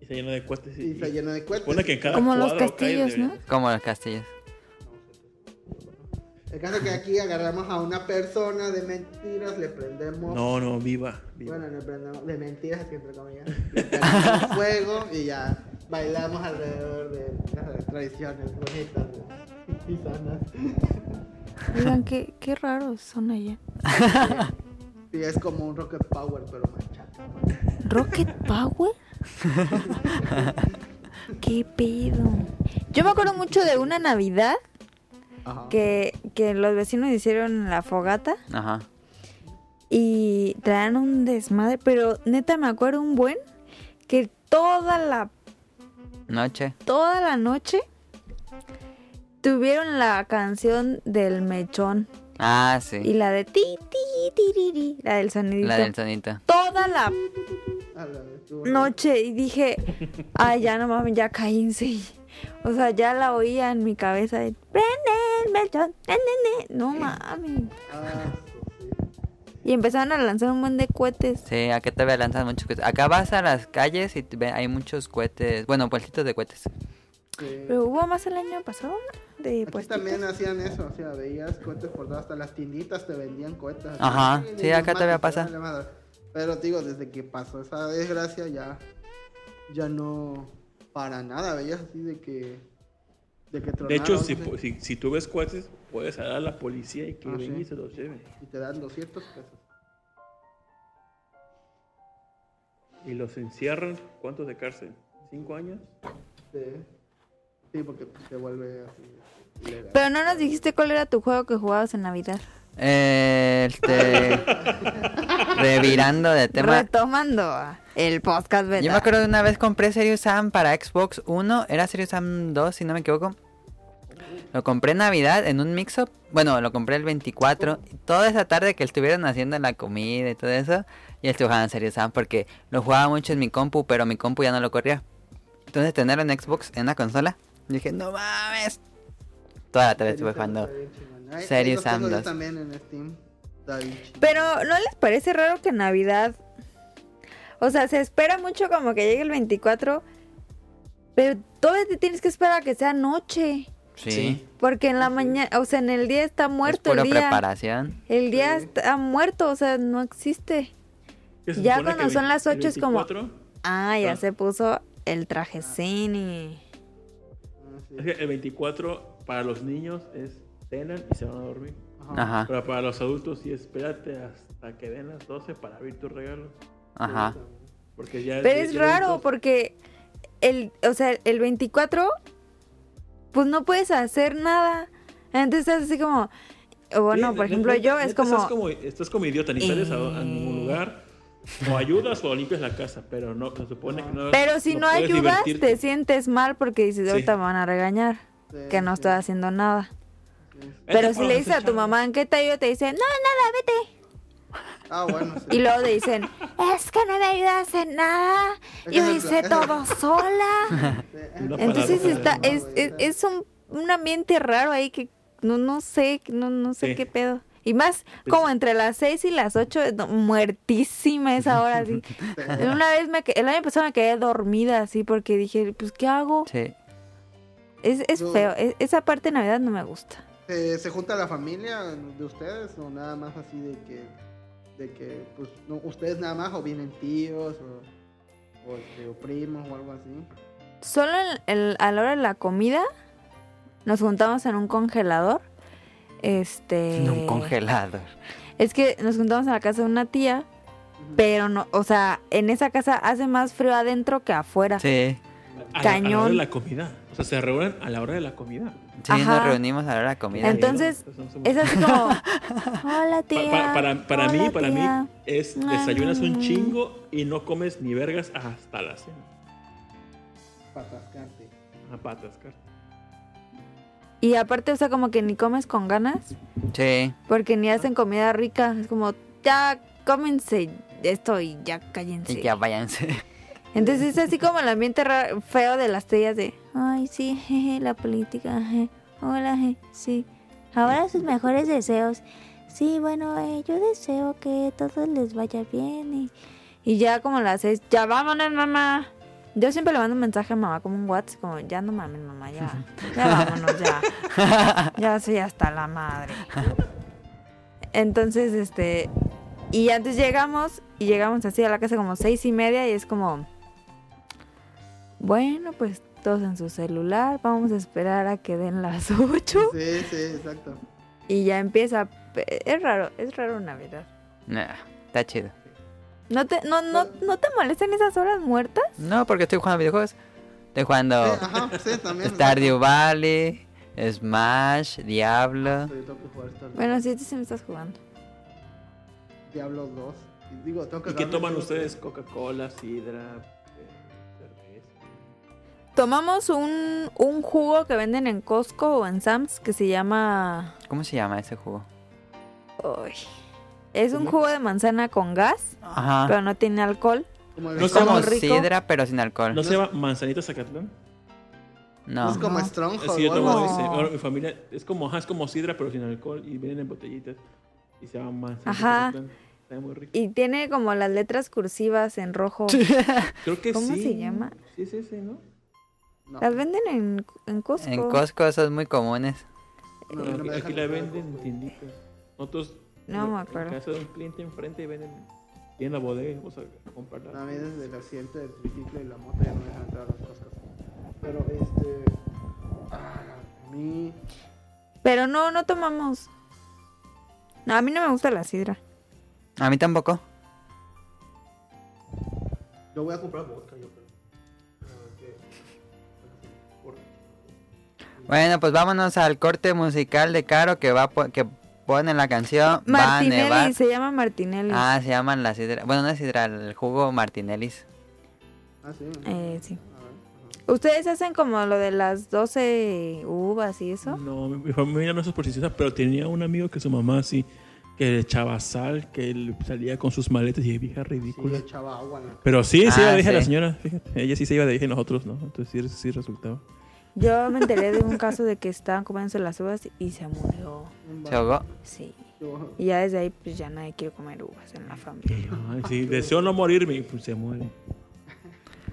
Y se llena de cohetes. Y,
y se llena de cohetes.
Como los castillos, ¿no?
Como los castillos.
El caso es que aquí agarramos a una persona de mentiras, le prendemos.
No, no, viva. viva.
Bueno, le prendemos de mentiras, así entre comillas. Le prendemos [laughs] fuego y ya bailamos alrededor de las tradiciones bonitas y sanas.
Oigan, qué, qué raros son allá. [laughs]
Sí, es como un Rocket Power, pero más chato.
¿Rocket Power? [laughs] ¿Qué pedo? Yo me acuerdo mucho de una Navidad
Ajá.
que, que los vecinos hicieron la fogata
Ajá.
y traían un desmadre, pero neta me acuerdo un buen que toda la
Noche.
toda la noche tuvieron la canción del mechón
Ah,
y
sí.
la de ti ti tiriri, la del sonidito.
La del sonito.
Toda la
A la vez, estuvo-
noche y dije, ay, ya no mames, ya cállense. O sea, ya la oía en mi cabeza de, prende el mechón, ne, ne, ne". no mames.
Ah, sí.
Y empezaron a lanzar un buen de cohetes.
Sí, acá te lanzan muchos cohetes. Acá vas a las calles y te ve- hay muchos cohetes. Bueno, puestitos de cohetes.
Sí.
Pero hubo más el año pasado, ¿no? De
Aquí también hacían eso, o sea, veías cohetes por todas, hasta las tienditas te vendían cohetes.
Ajá,
"Ay,
sí, acá todavía pasa.
vale madre". Pero digo, desde que pasó esa desgracia ya, ya no para nada, veías así de que, de que
De hecho, si, si, si tú ves cohetes, puedes hablar a la policía y que
Ah,
venga
sí.
y se los lleven.
y te dan 200 pesos.
Y los encierran, ¿cuántos de cárcel? ¿Cinco años?
Sí, sí porque se vuelve así ilegal.
Pero no nos dijiste cuál era tu juego que jugabas en Navidad.
Este. [laughs] revirando de tema.
Retomando el podcast beta.
Yo me acuerdo de una vez compré Serious Sam para Xbox 1. Era Serious Sam 2, si no me equivoco. Lo compré en Navidad en un mix-up. Bueno, lo compré el 24. y Toda esa tarde que estuvieron haciendo la comida y todo eso. Y estuve jugando Serious Sam porque lo jugaba mucho en mi compu, pero mi compu ya no lo corría. Entonces tenerlo en Xbox, en la consola. Dije, no mames. Toda la tarde estuve jugando.
Ahí
Serious
los tengo
Sam
yo
2.
también en Steam.
Pero ¿no les parece raro que en Navidad... O sea, se espera mucho como que llegue el 24, pero todavía te tienes que esperar a que sea noche.
Sí.
Porque en la mañana, o sea, en el día está
Es
muerto
pura
el día.
preparación.
El día
Sí.
está muerto, o sea, no existe.
¿Qué se
Ya cuando
que
son las ocho es como-
24?
Ah, ya
Ah.
se puso el traje
Ah, sí.
Es que el 24 para los niños es cenan y se van a dormir.
Ajá.
Ajá,
Pero para los adultos sí espérate hasta que den las 12 para abrir tu regalo.
ajá.
Porque ya
Pero es raro
adultos-
porque el, o sea, el 24, pues no puedes hacer nada. Entonces es así como, o bueno,
Sí,
por
neta-
ejemplo, yo es como,
Estás como, estás como idiota, ni sales a, a
Eh.
ningún lugar. O ayudas o limpias la casa, pero no, se supone que no.
pero si no, ayudas,
divertirte.
te sientes mal porque dices,
Sí.
ahorita me van a regañar,
Sí,
que no
sí.
estoy haciendo nada. Pero si le dices a tu mamá en qué te ayudo, te dicen, no, nada, vete.
Ah, bueno, sí.
Y luego te dicen, es que no me ayudas en nada.
Es
Yo hice todo sola. [laughs]
No,
Entonces está, es, es, es un, un ambiente raro ahí que no, no sé, no, no sé
Sí.
qué pedo. Y más
Pues-
como entre las 6 y las 8, muertísima esa hora así. Una vez me, el año pasado me quedé dormida así porque dije, pues ¿qué hago?
Sí.
Es, es
Yo-
feo, es- esa parte de Navidad no me gusta.
¿Se, se junta la familia de ustedes o nada más así de que, de que pues, no, ustedes nada más o vienen tíos o, o, este, o primos o algo así?
Solo en- el- a la hora de la comida nos juntamos en un congelador. Este.
En un congelador.
Es que nos juntamos en la casa de una tía, pero no, o sea, en esa casa hace más frío adentro que afuera.
Sí.
A la- a la hora
Cañón.
de la comida. O sea, se reúnen a la hora de la comida.
Sí,
Ajá.
nos reunimos a la hora de la comida.
Entonces, Es así [laughs] como, hola
Pa-
tía.
pa- para para mí, para
tía".
mí, es
Ah.
desayunas un chingo y no comes ni vergas hasta la cena.
Para atascarte.
A patas, cara.
Y aparte, o sea, como que ni comes con ganas,
Sí.
porque ni hacen comida rica. Es como, ya cómense esto y ya cállense.
Y ya váyanse.
Entonces es así como el ambiente feo de las tías de, ay, sí, jeje, la política, je, hola, je, sí. Ahora sus mejores deseos. Sí, bueno, eh, yo deseo que todo les vaya bien. Y, y ya como las seis, ya vámonos, mamá. Yo siempre le mando un mensaje a mamá como un WhatsApp, como, ya no mames, mamá, ya, ya [laughs] vámonos, ya. Ya soy hasta la madre. Entonces, este, y antes llegamos, y llegamos así a la casa como seis y media, y es como, bueno, pues todos en su celular, vamos a esperar a que den las [laughs] ocho,
Sí, sí, exacto.
y ya empieza, es raro, es raro Navidad.
Nah, está chido.
¿No te, no, no, ¿No te molestan esas horas muertas?
No, porque estoy jugando videojuegos. Estoy jugando
Sí, ajá, sí, también.
Stardew Valley, Smash, Diablo.
Sí, tengo que jugar Stardew.
Bueno, sí, tú sí me estás jugando.
Diablo 2. Y digo, tengo que
¿Y qué toman ustedes? Coca-Cola, sidra.
Tomamos un, un jugo que venden en Costco o en Sam's que se llama...
¿Cómo se llama ese jugo?
Uy, es un jugo de manzana con gas,
Ajá.
pero no tiene alcohol.
Como el
No
Es como
rico.
sidra, pero sin alcohol.
¿No se llama Manzanita Zacatlán?
No.
Es como
No.
Stronghold
Sí, yo tomo
No.
así.
ese. Ahora, mi familia es como, ajá, es como sidra, pero sin alcohol y vienen en botellitas. Y se llama Manzanita
Ajá.
Zacatlán. Está muy rico.
Y tiene como las letras cursivas en rojo. [laughs]
Creo que
¿Cómo
sí.
se llama?
Sí, sí, sí, ¿no?
No,
Las venden en, en Costco.
En Costco son muy comunes.
no,
aquí
no
la venden en
Costco.
tienditas. Nosotros
No me acuerdo.
En casa de un cliente enfrente y venden y en la bodega vamos a comprarla.
A mí desde el accidente del triciclo y la moto ya no me dejan entrar a las cosas. Pero este. a mí.
Pero no, no tomamos. No, a mí no me gusta la sidra.
A mí tampoco.
Yo voy a comprar vodka, yo
Bueno, pues vámonos al corte musical de Caro que va a po- que pone la canción Va a.
Martinelli, se llama Martinelli.
Ah, se llaman la sidra. Bueno, no es sidra, el jugo Martinellis.
Ah, sí.
Eh, sí.
A.
¿Ustedes hacen como lo de las 12 uvas y eso?
No, mi mi familia no es supersticiosa, pero tenía un amigo que su mamá sí, que le echaba sal, que él salía con sus maletas y vieja
Sí,
ridícula.
echaba agua en la
Pero sí, se
Ah,
iba de viaje la
sí.
señora, fíjate. Ella sí se iba de viaje y nosotros no. Entonces sí, sí resultaba.
Yo me enteré de un caso de que estaban comiéndose las uvas y se murió.
Se ahogó.
Sí. Y ya desde ahí, pues ya nadie quiere comer uvas en la familia.
Ay, sí, deseo no morirme, pues se muere.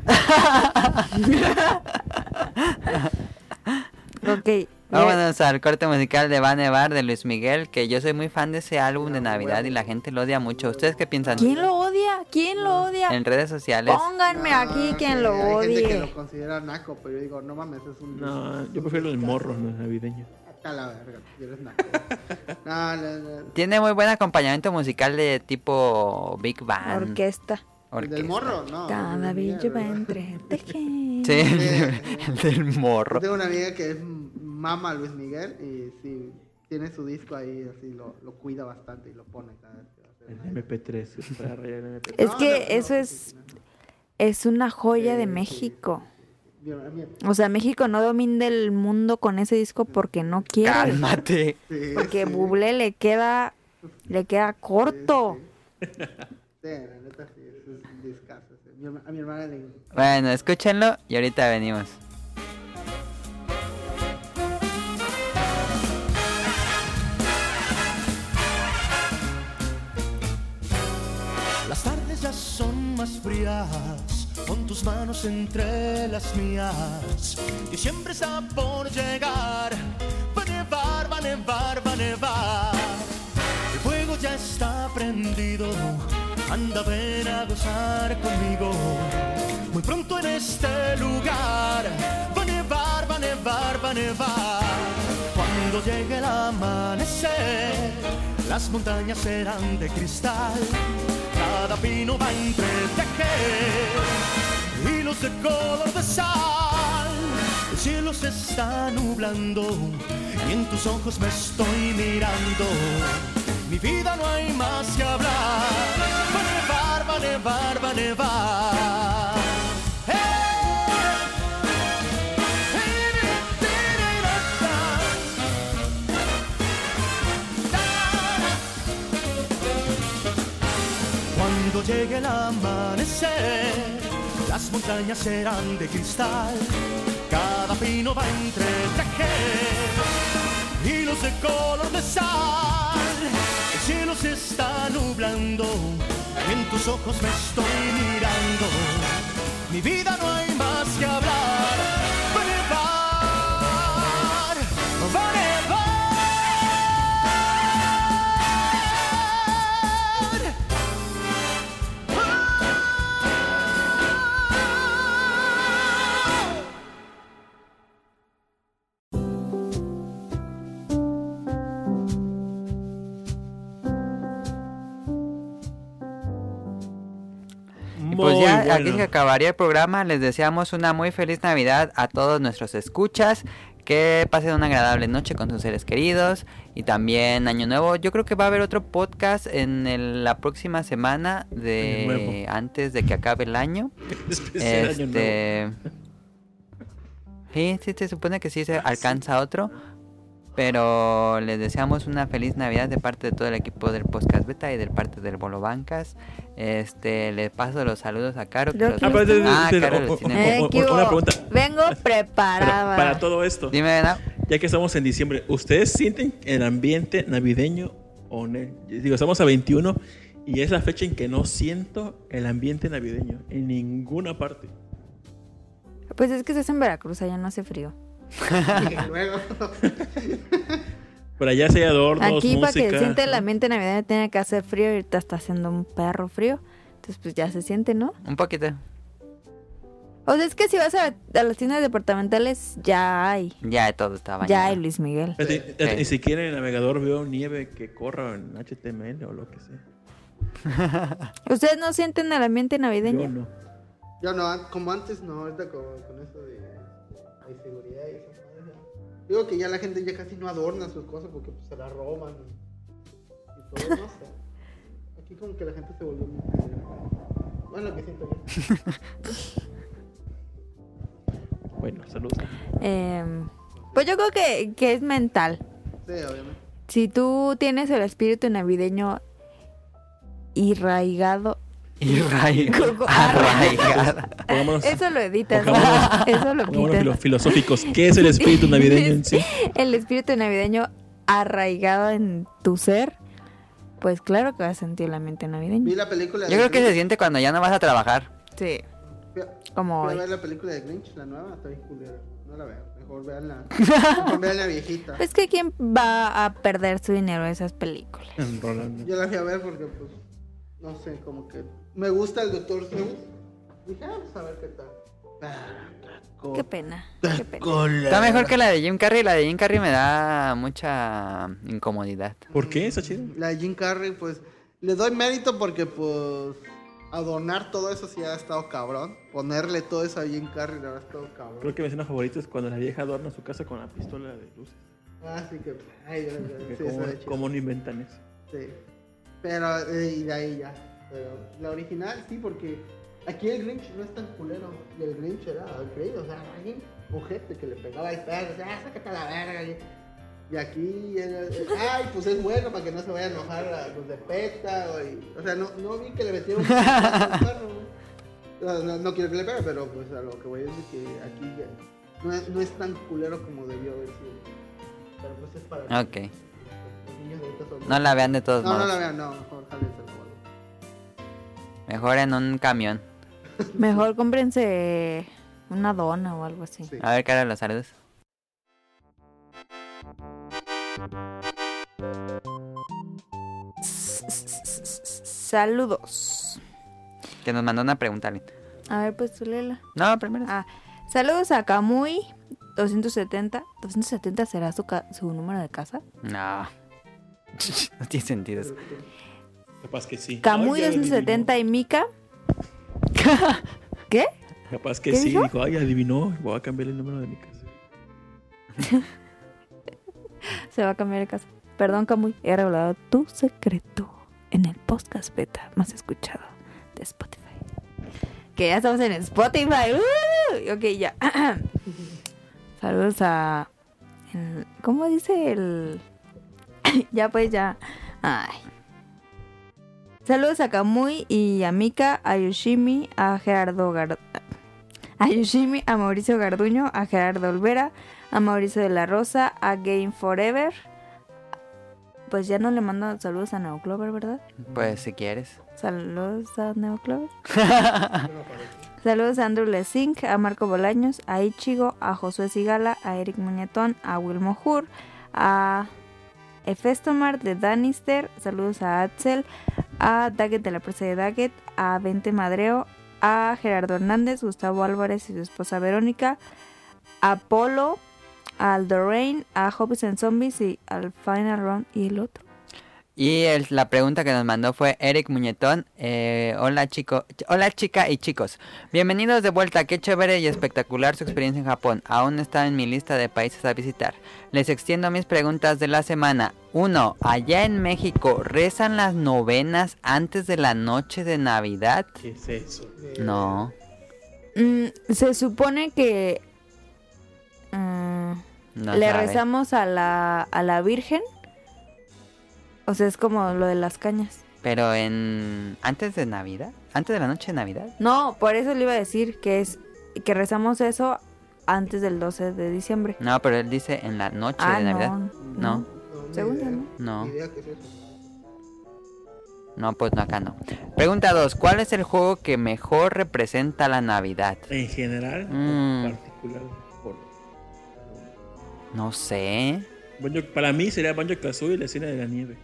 [laughs]
Ok.
Vámonos al corte musical de Va a nevar de Luis Miguel, que yo soy muy fan de ese álbum de
Ah,
Navidad y la gente lo odia mucho. ¿Ustedes qué piensan?
¿Quién lo odia? ¿Quién lo odia?
En redes sociales.
Pónganme
Ah,
aquí quien lo
Hay gente que
odie.
lo considera naco, pero yo digo, no mames, es un.
No, yo prefiero el morro no, navideño.
A la verga, eres naco. [laughs] no, no, no.
Tiene muy buen acompañamiento musical de tipo Big Band.
Orquesta.
¿El del
orquesta.
morro? No.
Cada bicho va entre tejer. [laughs]
Sí, el, de- el del morro.
Yo tengo una amiga que es mama Luis Miguel y sí, tiene su disco ahí, así lo, lo cuida bastante y lo pone cada vez que va a hacer
El
una-
MP3, para rayar el MP3.
Es que
no, no,
eso
no,
es, es una joya de
sí.
México. O sea, México no domina el mundo con ese disco porque no quiere.
Cálmate.
Sí,
Porque
sí.
Bublé le queda le queda corto.
Sí, la neta sí, es un discazo, sí. Mi herma- a mi hermana le
Bueno, escúchenlo y ahorita venimos.
Las tardes ya son más frías, con tus manos entre las mías. Diciembre está por llegar, va a nevar, va a nevar, va a nevar. El fuego ya está prendido, anda ven a gozar conmigo. Muy pronto en este lugar, va a nevar, va a nevar, va a nevar. Cuando llegue el amanecer, las montañas serán de cristal. Cada pino va a entretejer hilos de color de sal. El cielo se está nublando y en tus ojos me estoy mirando. Mi vida no hay más que hablar. Va a nevar, va a nevar. Cuando llegue el amanecer, las montañas serán de cristal, cada pino va a entretejer hilos de color de sal. El cielo se está nublando en tus ojos me estoy mirando. Mi vida no hay más que hablar.
Pues ya
Muy
aquí
bueno.
se acabaría el programa. Les deseamos una muy feliz Navidad a todos nuestros escuchas. Que pasen una agradable noche con sus seres queridos. Y también Año Nuevo. Yo creo que va a haber otro podcast en el- la próxima semana de antes de que acabe el año. [laughs]
Especial año nuevo.
Este. Sí, sí, se supone que sí se alcanza otro. Pero les deseamos una feliz Navidad de parte de todo el equipo del Podcast Beta y de parte del Bolo Bancas. Este, le paso los saludos a Caro. que los-
Ah, pero.
Ah,
pero,
Caro
o-
los
o-
tiene.
Eh,
o-
¿qué
o- una pregunta.
Vengo
Pero
preparada.
para todo esto,
Dime, ¿no?
ya que estamos en diciembre, ¿ustedes sienten el ambiente navideño o no? Digo, estamos a 21 y es la fecha en que no siento el ambiente navideño en ninguna parte.
Pues es que estás en Veracruz, allá no hace frío. [laughs]
Luego, [laughs]
Pero allá sí hay adornos,
Aquí para que se siente el ambiente navideño tiene que hacer frío y ahorita está haciendo un perro frío. Entonces pues ya se siente, ¿no?
Un poquito.
O sea, es que si vas a, a las tiendas departamentales ya hay.
Ya todo está bañado.
Ya hay Luis Miguel.
Fíjate,
Sí.
Y si quieren el navegador veo nieve que corra en HTML o lo que sea.
¿Ustedes no sienten el ambiente navideño?
Yo no.
yo no, como antes no, ahorita con, con eso y esas. Digo que ya la gente ya casi no adorna sus cosas porque pues, se las roban y, y todo, no sé. [laughs] Aquí como que la gente se volvió muy... Bueno, que siento yo. [laughs]
Bueno, saludos.
Em, pues yo creo que, que es mental.
Sí, obviamente.
Si tú tienes el espíritu navideño irraigado, [laughs]
Pongámonos,
eso lo editas,
Pongámonos- [laughs]
eso lo quitas.
filosóficos. ¿Qué es el espíritu navideño en sí?
El espíritu navideño arraigado en tu ser, pues claro que vas a sentir el ambiente
Vi
navideño.
la película
Yo
de
creo que se siente cuando ya no vas a trabajar.
Sí, como
a
hoy.
ver la película de Grinch, la nueva, está bien culera. No la vean, mejor vean la, [laughs] mejor vean la viejita.
Pues que quién va a perder su dinero en esas películas.
Yo la fui a ver porque, pues, no sé, como que me gusta el Doctor Zeus. Dije, ah, pues a ver qué tal. Ah,
Qué pena, qué pena.
Está mejor que la de Jim Carrey. La de Jim Carrey me da mucha incomodidad.
¿Por qué? ¿Está chido?
La de Jim Carrey, pues, le doy mérito porque, pues, adornar todo eso sí ha estado cabrón. Ponerle todo eso a Jim Carrey le ha estado cabrón.
Creo que mi escena favorita es cuando la vieja adorna su casa con la pistola de luces.
Así que, ay, sí,
¿Cómo,
eso de chido.
cómo no inventan eso?
Sí. Pero, eh, y de ahí ya. Pero la original sí, porque Aquí el Grinch no es tan culero. Y el Grinch era Grinch, o sea, alguien, un jefe que le pegaba al perro, o sea, ah, sácate a la verga. Y, y aquí, era- ay, pues es bueno para que no se vaya a enojar a los de PETA. O, y- o sea, no, no vi que le metieron un [laughs] [laughs] perro, no, no, no quiero que le pegue, pero pues a lo que voy a decir que aquí ya no es, no es tan culero como debió haber sido. Pero pues es para
Ok.
los niños de son-
No la vean de todos
No, no
modos.
la vean, no, mejor.
Mejor en un camión.
Mejor cómprense una dona o algo así.
Sí.
A ver, cara, los saludos.
Saludos.
Que nos mandó una pregunta. alguien.
A ver, pues tú léela.
No, primero.
Ah, saludos a Kamui 270. ¿270 será su, ca- su número de casa?
No. [laughs] no tiene sentido eso.
Capaz que sí. Ya
270 y Mika. [laughs] ¿Qué?
Capaz que
¿Qué
sí.
dijo?
Ay, adivinó. Voy a cambiar el número de mi casa. [laughs]
Se va a cambiar de casa. Perdón, Kamui. He revelado tu secreto en el podcast beta más escuchado de Spotify. Que ya estamos en Spotify. ¡Uh! Ok, ya. [clears throat] Saludos a. el- ¿Cómo dice el.? [clears throat] ya, pues ya. Ay. Saludos a Kamui y a Mika, a Yoshimi, a Gerardo Gar... A Yoshimi, a Mauricio Garduño, a Gerardo Olvera, a Mauricio de la Rosa, a Game Forever. Pues ya no le mando saludos a Neoclover, ¿verdad?
Pues si quieres.
Saludos a Neoclover. [laughs] Saludos a Andrew Lesink, a Marco Bolaños, a Ichigo, a Josué Sigala, a Eric Muñetón, a Wilmo Hur, a Efestomar de Danister, saludos a Axel, a Daggett de la presa de Daggett, a Vente Madreo, a Gerardo Hernández, Gustavo Álvarez y su esposa Verónica, a Polo, a Aldorain, a Hobbies and Zombies y al Final Round y el otro.
Y el- la pregunta que nos mandó fue Eric Muñetón. eh, hola chico, ch- hola chica y chicos. Bienvenidos de vuelta. Qué chévere y espectacular su experiencia en Japón. Aún está en mi lista de países a visitar. Les extiendo mis preguntas de la semana. 1. Allá en México, ¿rezan las novenas antes de la noche de Navidad?
¿Qué es eso?
No.
Mm, se supone que mm,
No
le
sabe.
rezamos a la, a la Virgen. O sea, es como lo de las cañas.
Pero en... ¿Antes de Navidad? ¿Antes de la noche de Navidad?
No, por eso le iba a decir que es que rezamos eso antes del 12 de diciembre.
No, pero él dice en la noche
Ah,
de Navidad.
no,
No.
yo, ¿no?
No. No, pues no, acá no. Pregunta 2. ¿Cuál es el juego que mejor representa la Navidad?
En general,
Mm.
en particular. Por...
No sé.
Banjo- para mí sería Banjo Kazooie y la escena de la nieve.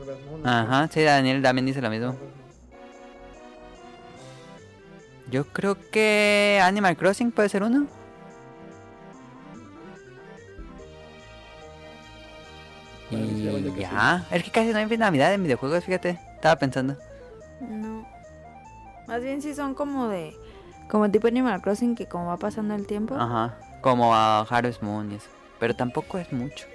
Harvest Moon, ¿no?
Ajá, sí, Daniel también dice lo mismo. Yo creo que Animal Crossing puede ser uno. Y ya. Es que casi no hay Navidad en videojuegos, fíjate. Estaba pensando.
No. Más bien sí son como de... Como tipo Animal Crossing que como va pasando el tiempo.
Ajá. Como a Harvest Moon y eso. Pero tampoco es mucho.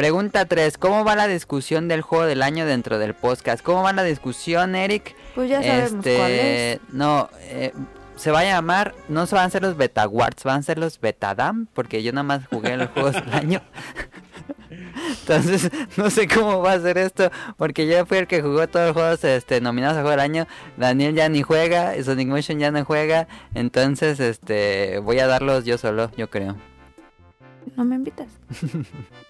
Pregunta 3. ¿Cómo va la discusión del juego del año dentro del podcast? ¿Cómo va la discusión, Eric?
Pues ya sabemos
este,
cuál es.
No, eh, se va a llamar, no se van a ser los Beta Awards, van a ser los Betadam, porque yo nada más jugué los juegos del año. [laughs] Entonces, no sé cómo va a ser esto, porque yo fui el que jugó todos los juegos este, nominados a juego del año. Daniel ya ni juega, Sonic Motion ya no juega. Entonces, este, voy a darlos yo solo, yo creo.
No me invitas. [laughs]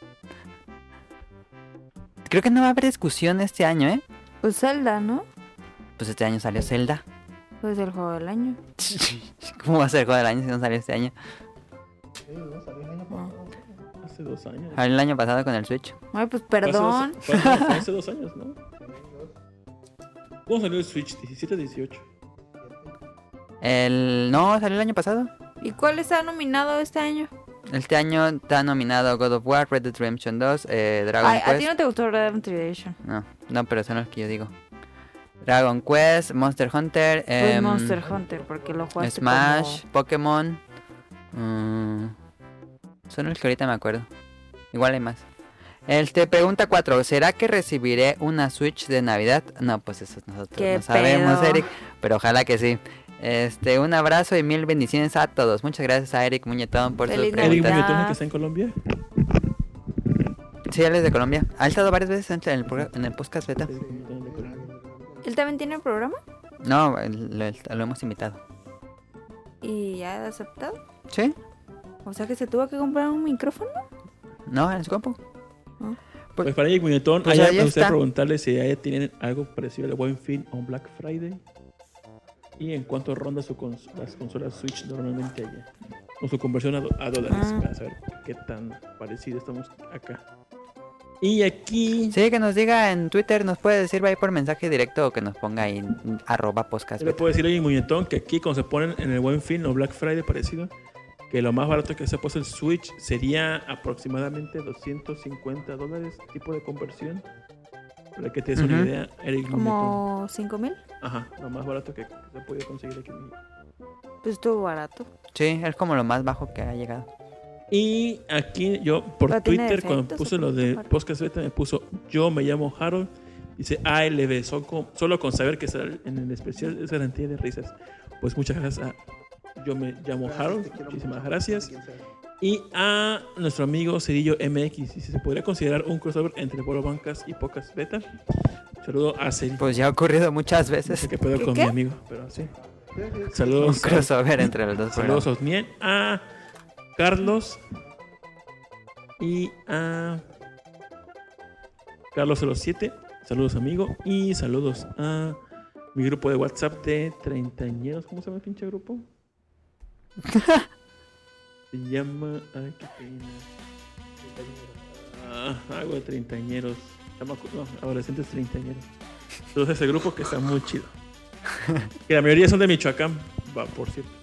Creo que no va a haber discusión este año, ¿eh?
Pues Zelda, ¿no?
Pues este año salió Zelda.
Pues el juego del año. [laughs]
¿Cómo va a ser el juego del año si no salió este año?
Sí, no, salió el año pasado.
Hace dos años.
Salió el año pasado con el Switch.
Ay, pues
Fue hace dos-
perdón.
Fue hace dos [laughs] años, ¿no? ¿Cómo salió el Switch? 17 18.
El... No, salió el año pasado.
¿Y cuál está nominado este año?
Este año está nominado God of War, Red Dead Redemption 2, eh, Dragon
Ay, a ti
Quest.
no te gustó Red Dead Redemption.
No, no, pero son los que yo digo. Dragon Quest, Monster Hunter, em,
Monster Hunter, porque lo jugaste
Smash, Pokémon. mm, son los que ahorita me acuerdo. Igual hay más. Este, pregunta 4. ¿Será que recibiré una Switch de Navidad? No, pues eso nosotros
¿Qué
no sabemos,
pedo?
Eric. Pero ojalá que sí. Este, un abrazo y mil bendiciones a todos. Muchas gracias a Eric Muñetón por
Feliz
su
Eric
pregunta.
Navidad.
Muñetón, que está en Colombia.
Sí, él es de Colombia. Ha estado varias veces en el, en el podcast beta.
¿Él también tiene programa?
No, el- lo, lo hemos invitado.
¿Y ya ha aceptado?
¿Sí?
O sea que se tuvo que comprar un micrófono.
No, en su campo.
Pues para Eric Muñetón,
Pues
allá me gustaría preguntarle si allá tienen algo parecido al Buen Fin o un Black Friday. Y en cuánto ronda su cons- las consolas Switch normalmente allá. Con su conversión a, do- a dólares.
Ah.
Para saber qué tan parecido estamos acá. Y aquí.
Sí, que nos diga en Twitter, nos puede decir ahí por mensaje directo o que nos ponga ahí en arroba podcast
le puedo decir a Eric Muñetón que aquí cuando se ponen en el Buen Fin o Black Friday parecido, que lo más barato que se ha puesto el Switch sería aproximadamente 250 dólares tipo de conversión. Para que te des una
Ujú.
idea, Eric Muñetón.
Como 5 mil.
Ajá, lo más barato que se puede conseguir aquí en México.
Pues estuvo barato.
Sí, es como lo más bajo que ha llegado.
Y aquí yo por
¿Pero tiene
Twitter cuando puse lo de Podcast Beta me puso yo me llamo Harold. Dice ALB, son con- solo con saber que sale en el especial es garantía de risas. Pues muchas gracias a yo me llamo
Gracias,
Harold. Muchísimas
mucho,
gracias. Y a nuestro amigo Cerillo MX. Dice, ¿se podría considerar un crossover entre Bolo Bancas y Podcast Beta? Saludo a Cerillo.
Pues ya ha ocurrido muchas
No
veces.
sé qué pedo
¿Qué,
con
qué?
mi amigo, pero sí.
Sí.
Un
Saludos. a-
crossover entre los dos
Saludos también a Carlos y a Carlos07. Saludos, amigo. Y saludos a mi grupo de WhatsApp de treintañeros. ¿Cómo se llama el pinche grupo? [laughs] se llama. Ay, qué pena. Ah, algo de treintañeros. No, adolescentes treintañeros. Entonces, ese grupo que está muy chido. que la mayoría son de Michoacán, va, por cierto.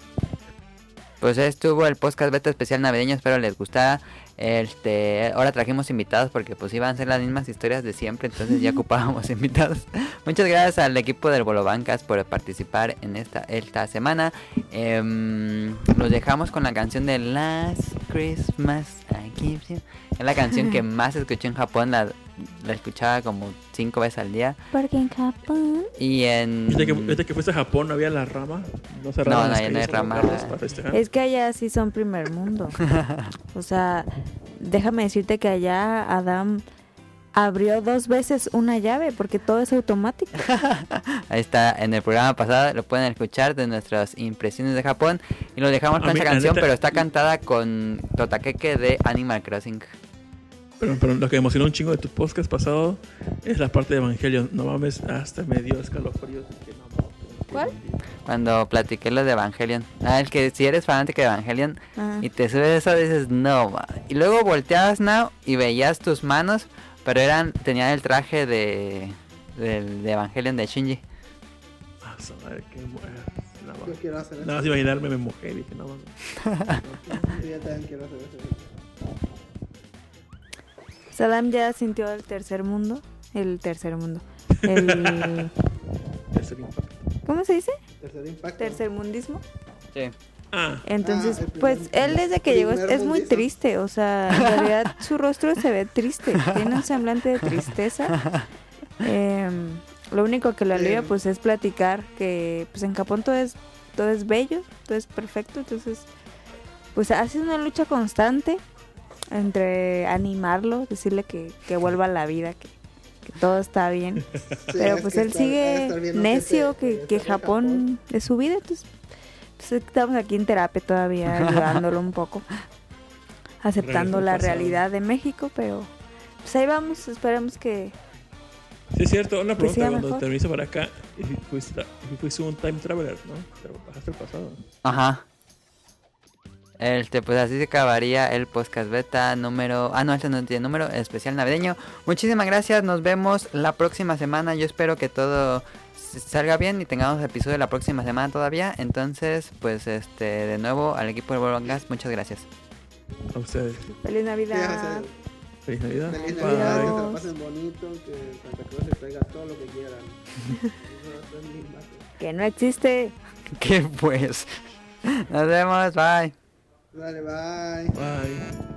Pues estuvo el podcast beta especial navideño, espero les gustara. Este, ahora trajimos invitados porque pues iban a ser las mismas historias de siempre, entonces ya [laughs] ocupábamos [laughs] invitados. Muchas gracias al equipo del Bolo Bancas por participar en esta, esta semana. Em, los dejamos con la canción de Last Christmas I Give You. Es la canción que [laughs] más escuché en Japón, la, la escuchaba como cinco veces al día.
Porque en Japón.
Y en...
Desde que, desde que fuiste a Japón no había la rama. No
No, no,
las
ya no hay rama.
Es que allá sí son primer mundo. [laughs] O sea, déjame decirte que allá Adam abrió dos veces una llave porque todo es automático. [laughs]
Ahí está en el programa pasado, lo pueden escuchar de nuestras impresiones de Japón. Y lo dejamos con
la
canción, pero está cantada con Totakeke de Animal Crossing.
Pero, pero lo que emocionó un chingo de tu podcast pasado es la parte de Evangelion. No mames, hasta me dio escalofríos. que no mames.
¿Cuál?
Cuando platiqué lo de Evangelion. Ah, el que si eres fanático de Evangelion
Ah.
y te subes eso, dices no. ma". Y luego volteabas now y veías tus manos, pero eran tenían el traje de, de Evangelion de Shinji.
Ah, madre, qué. No,
Yo quiero hacer eso.
Nada más imaginarme me mojé y dije, no mames.
Sí, [laughs] yo también quiero hacer eso.
Saddam ya sintió el tercer mundo. El tercer mundo. El. [laughs]
Tercer impacto.
¿Cómo se dice?
Tercer impacto.
Tercer mundismo.
Sí.
Ah,
Entonces,
Ah, primer-
pues él desde que llegó es, muy triste, o sea, en realidad su rostro se ve triste, tiene un semblante de tristeza. [laughs] Em, lo único que lo alivia
Sí.
pues es platicar que pues en Japón todo es todo es bello, todo es perfecto, entonces pues hace una lucha constante entre animarlo, decirle que, que vuelva a la vida, que, que todo está bien. [laughs]
Sí,
Pero
es
pues él
está-
sigue necio que, que
a
Japón es su vida, entonces pues, estamos aquí en terapia todavía [laughs] ayudándolo un poco, aceptando la realidad de México, pero pues ahí vamos, esperemos que
sí es cierto. Una pregunta. Cuando te viniste para acá, fuiste, y fuiste un time traveler, ¿no? Te bajaste el pasado.
Ajá. Este, pues así se acabaría el podcast beta número... Ah, no, este no tiene número, especial navideño. Muchísimas gracias, nos vemos la próxima semana. Yo espero que todo salga bien y tengamos episodio la próxima semana todavía. Entonces, pues este, de nuevo al equipo de Volvangas, muchas gracias.
A ustedes.
feliz Navidad.
Feliz Navidad.
Feliz. Navidad, que la pasen bonito, que Santa Cruz les traiga todo lo que quieran. Eso es mi imagen.
Que no existe. [laughs]
¿Qué pues? Nos vemos, bye.
Dale, bye.
Bye.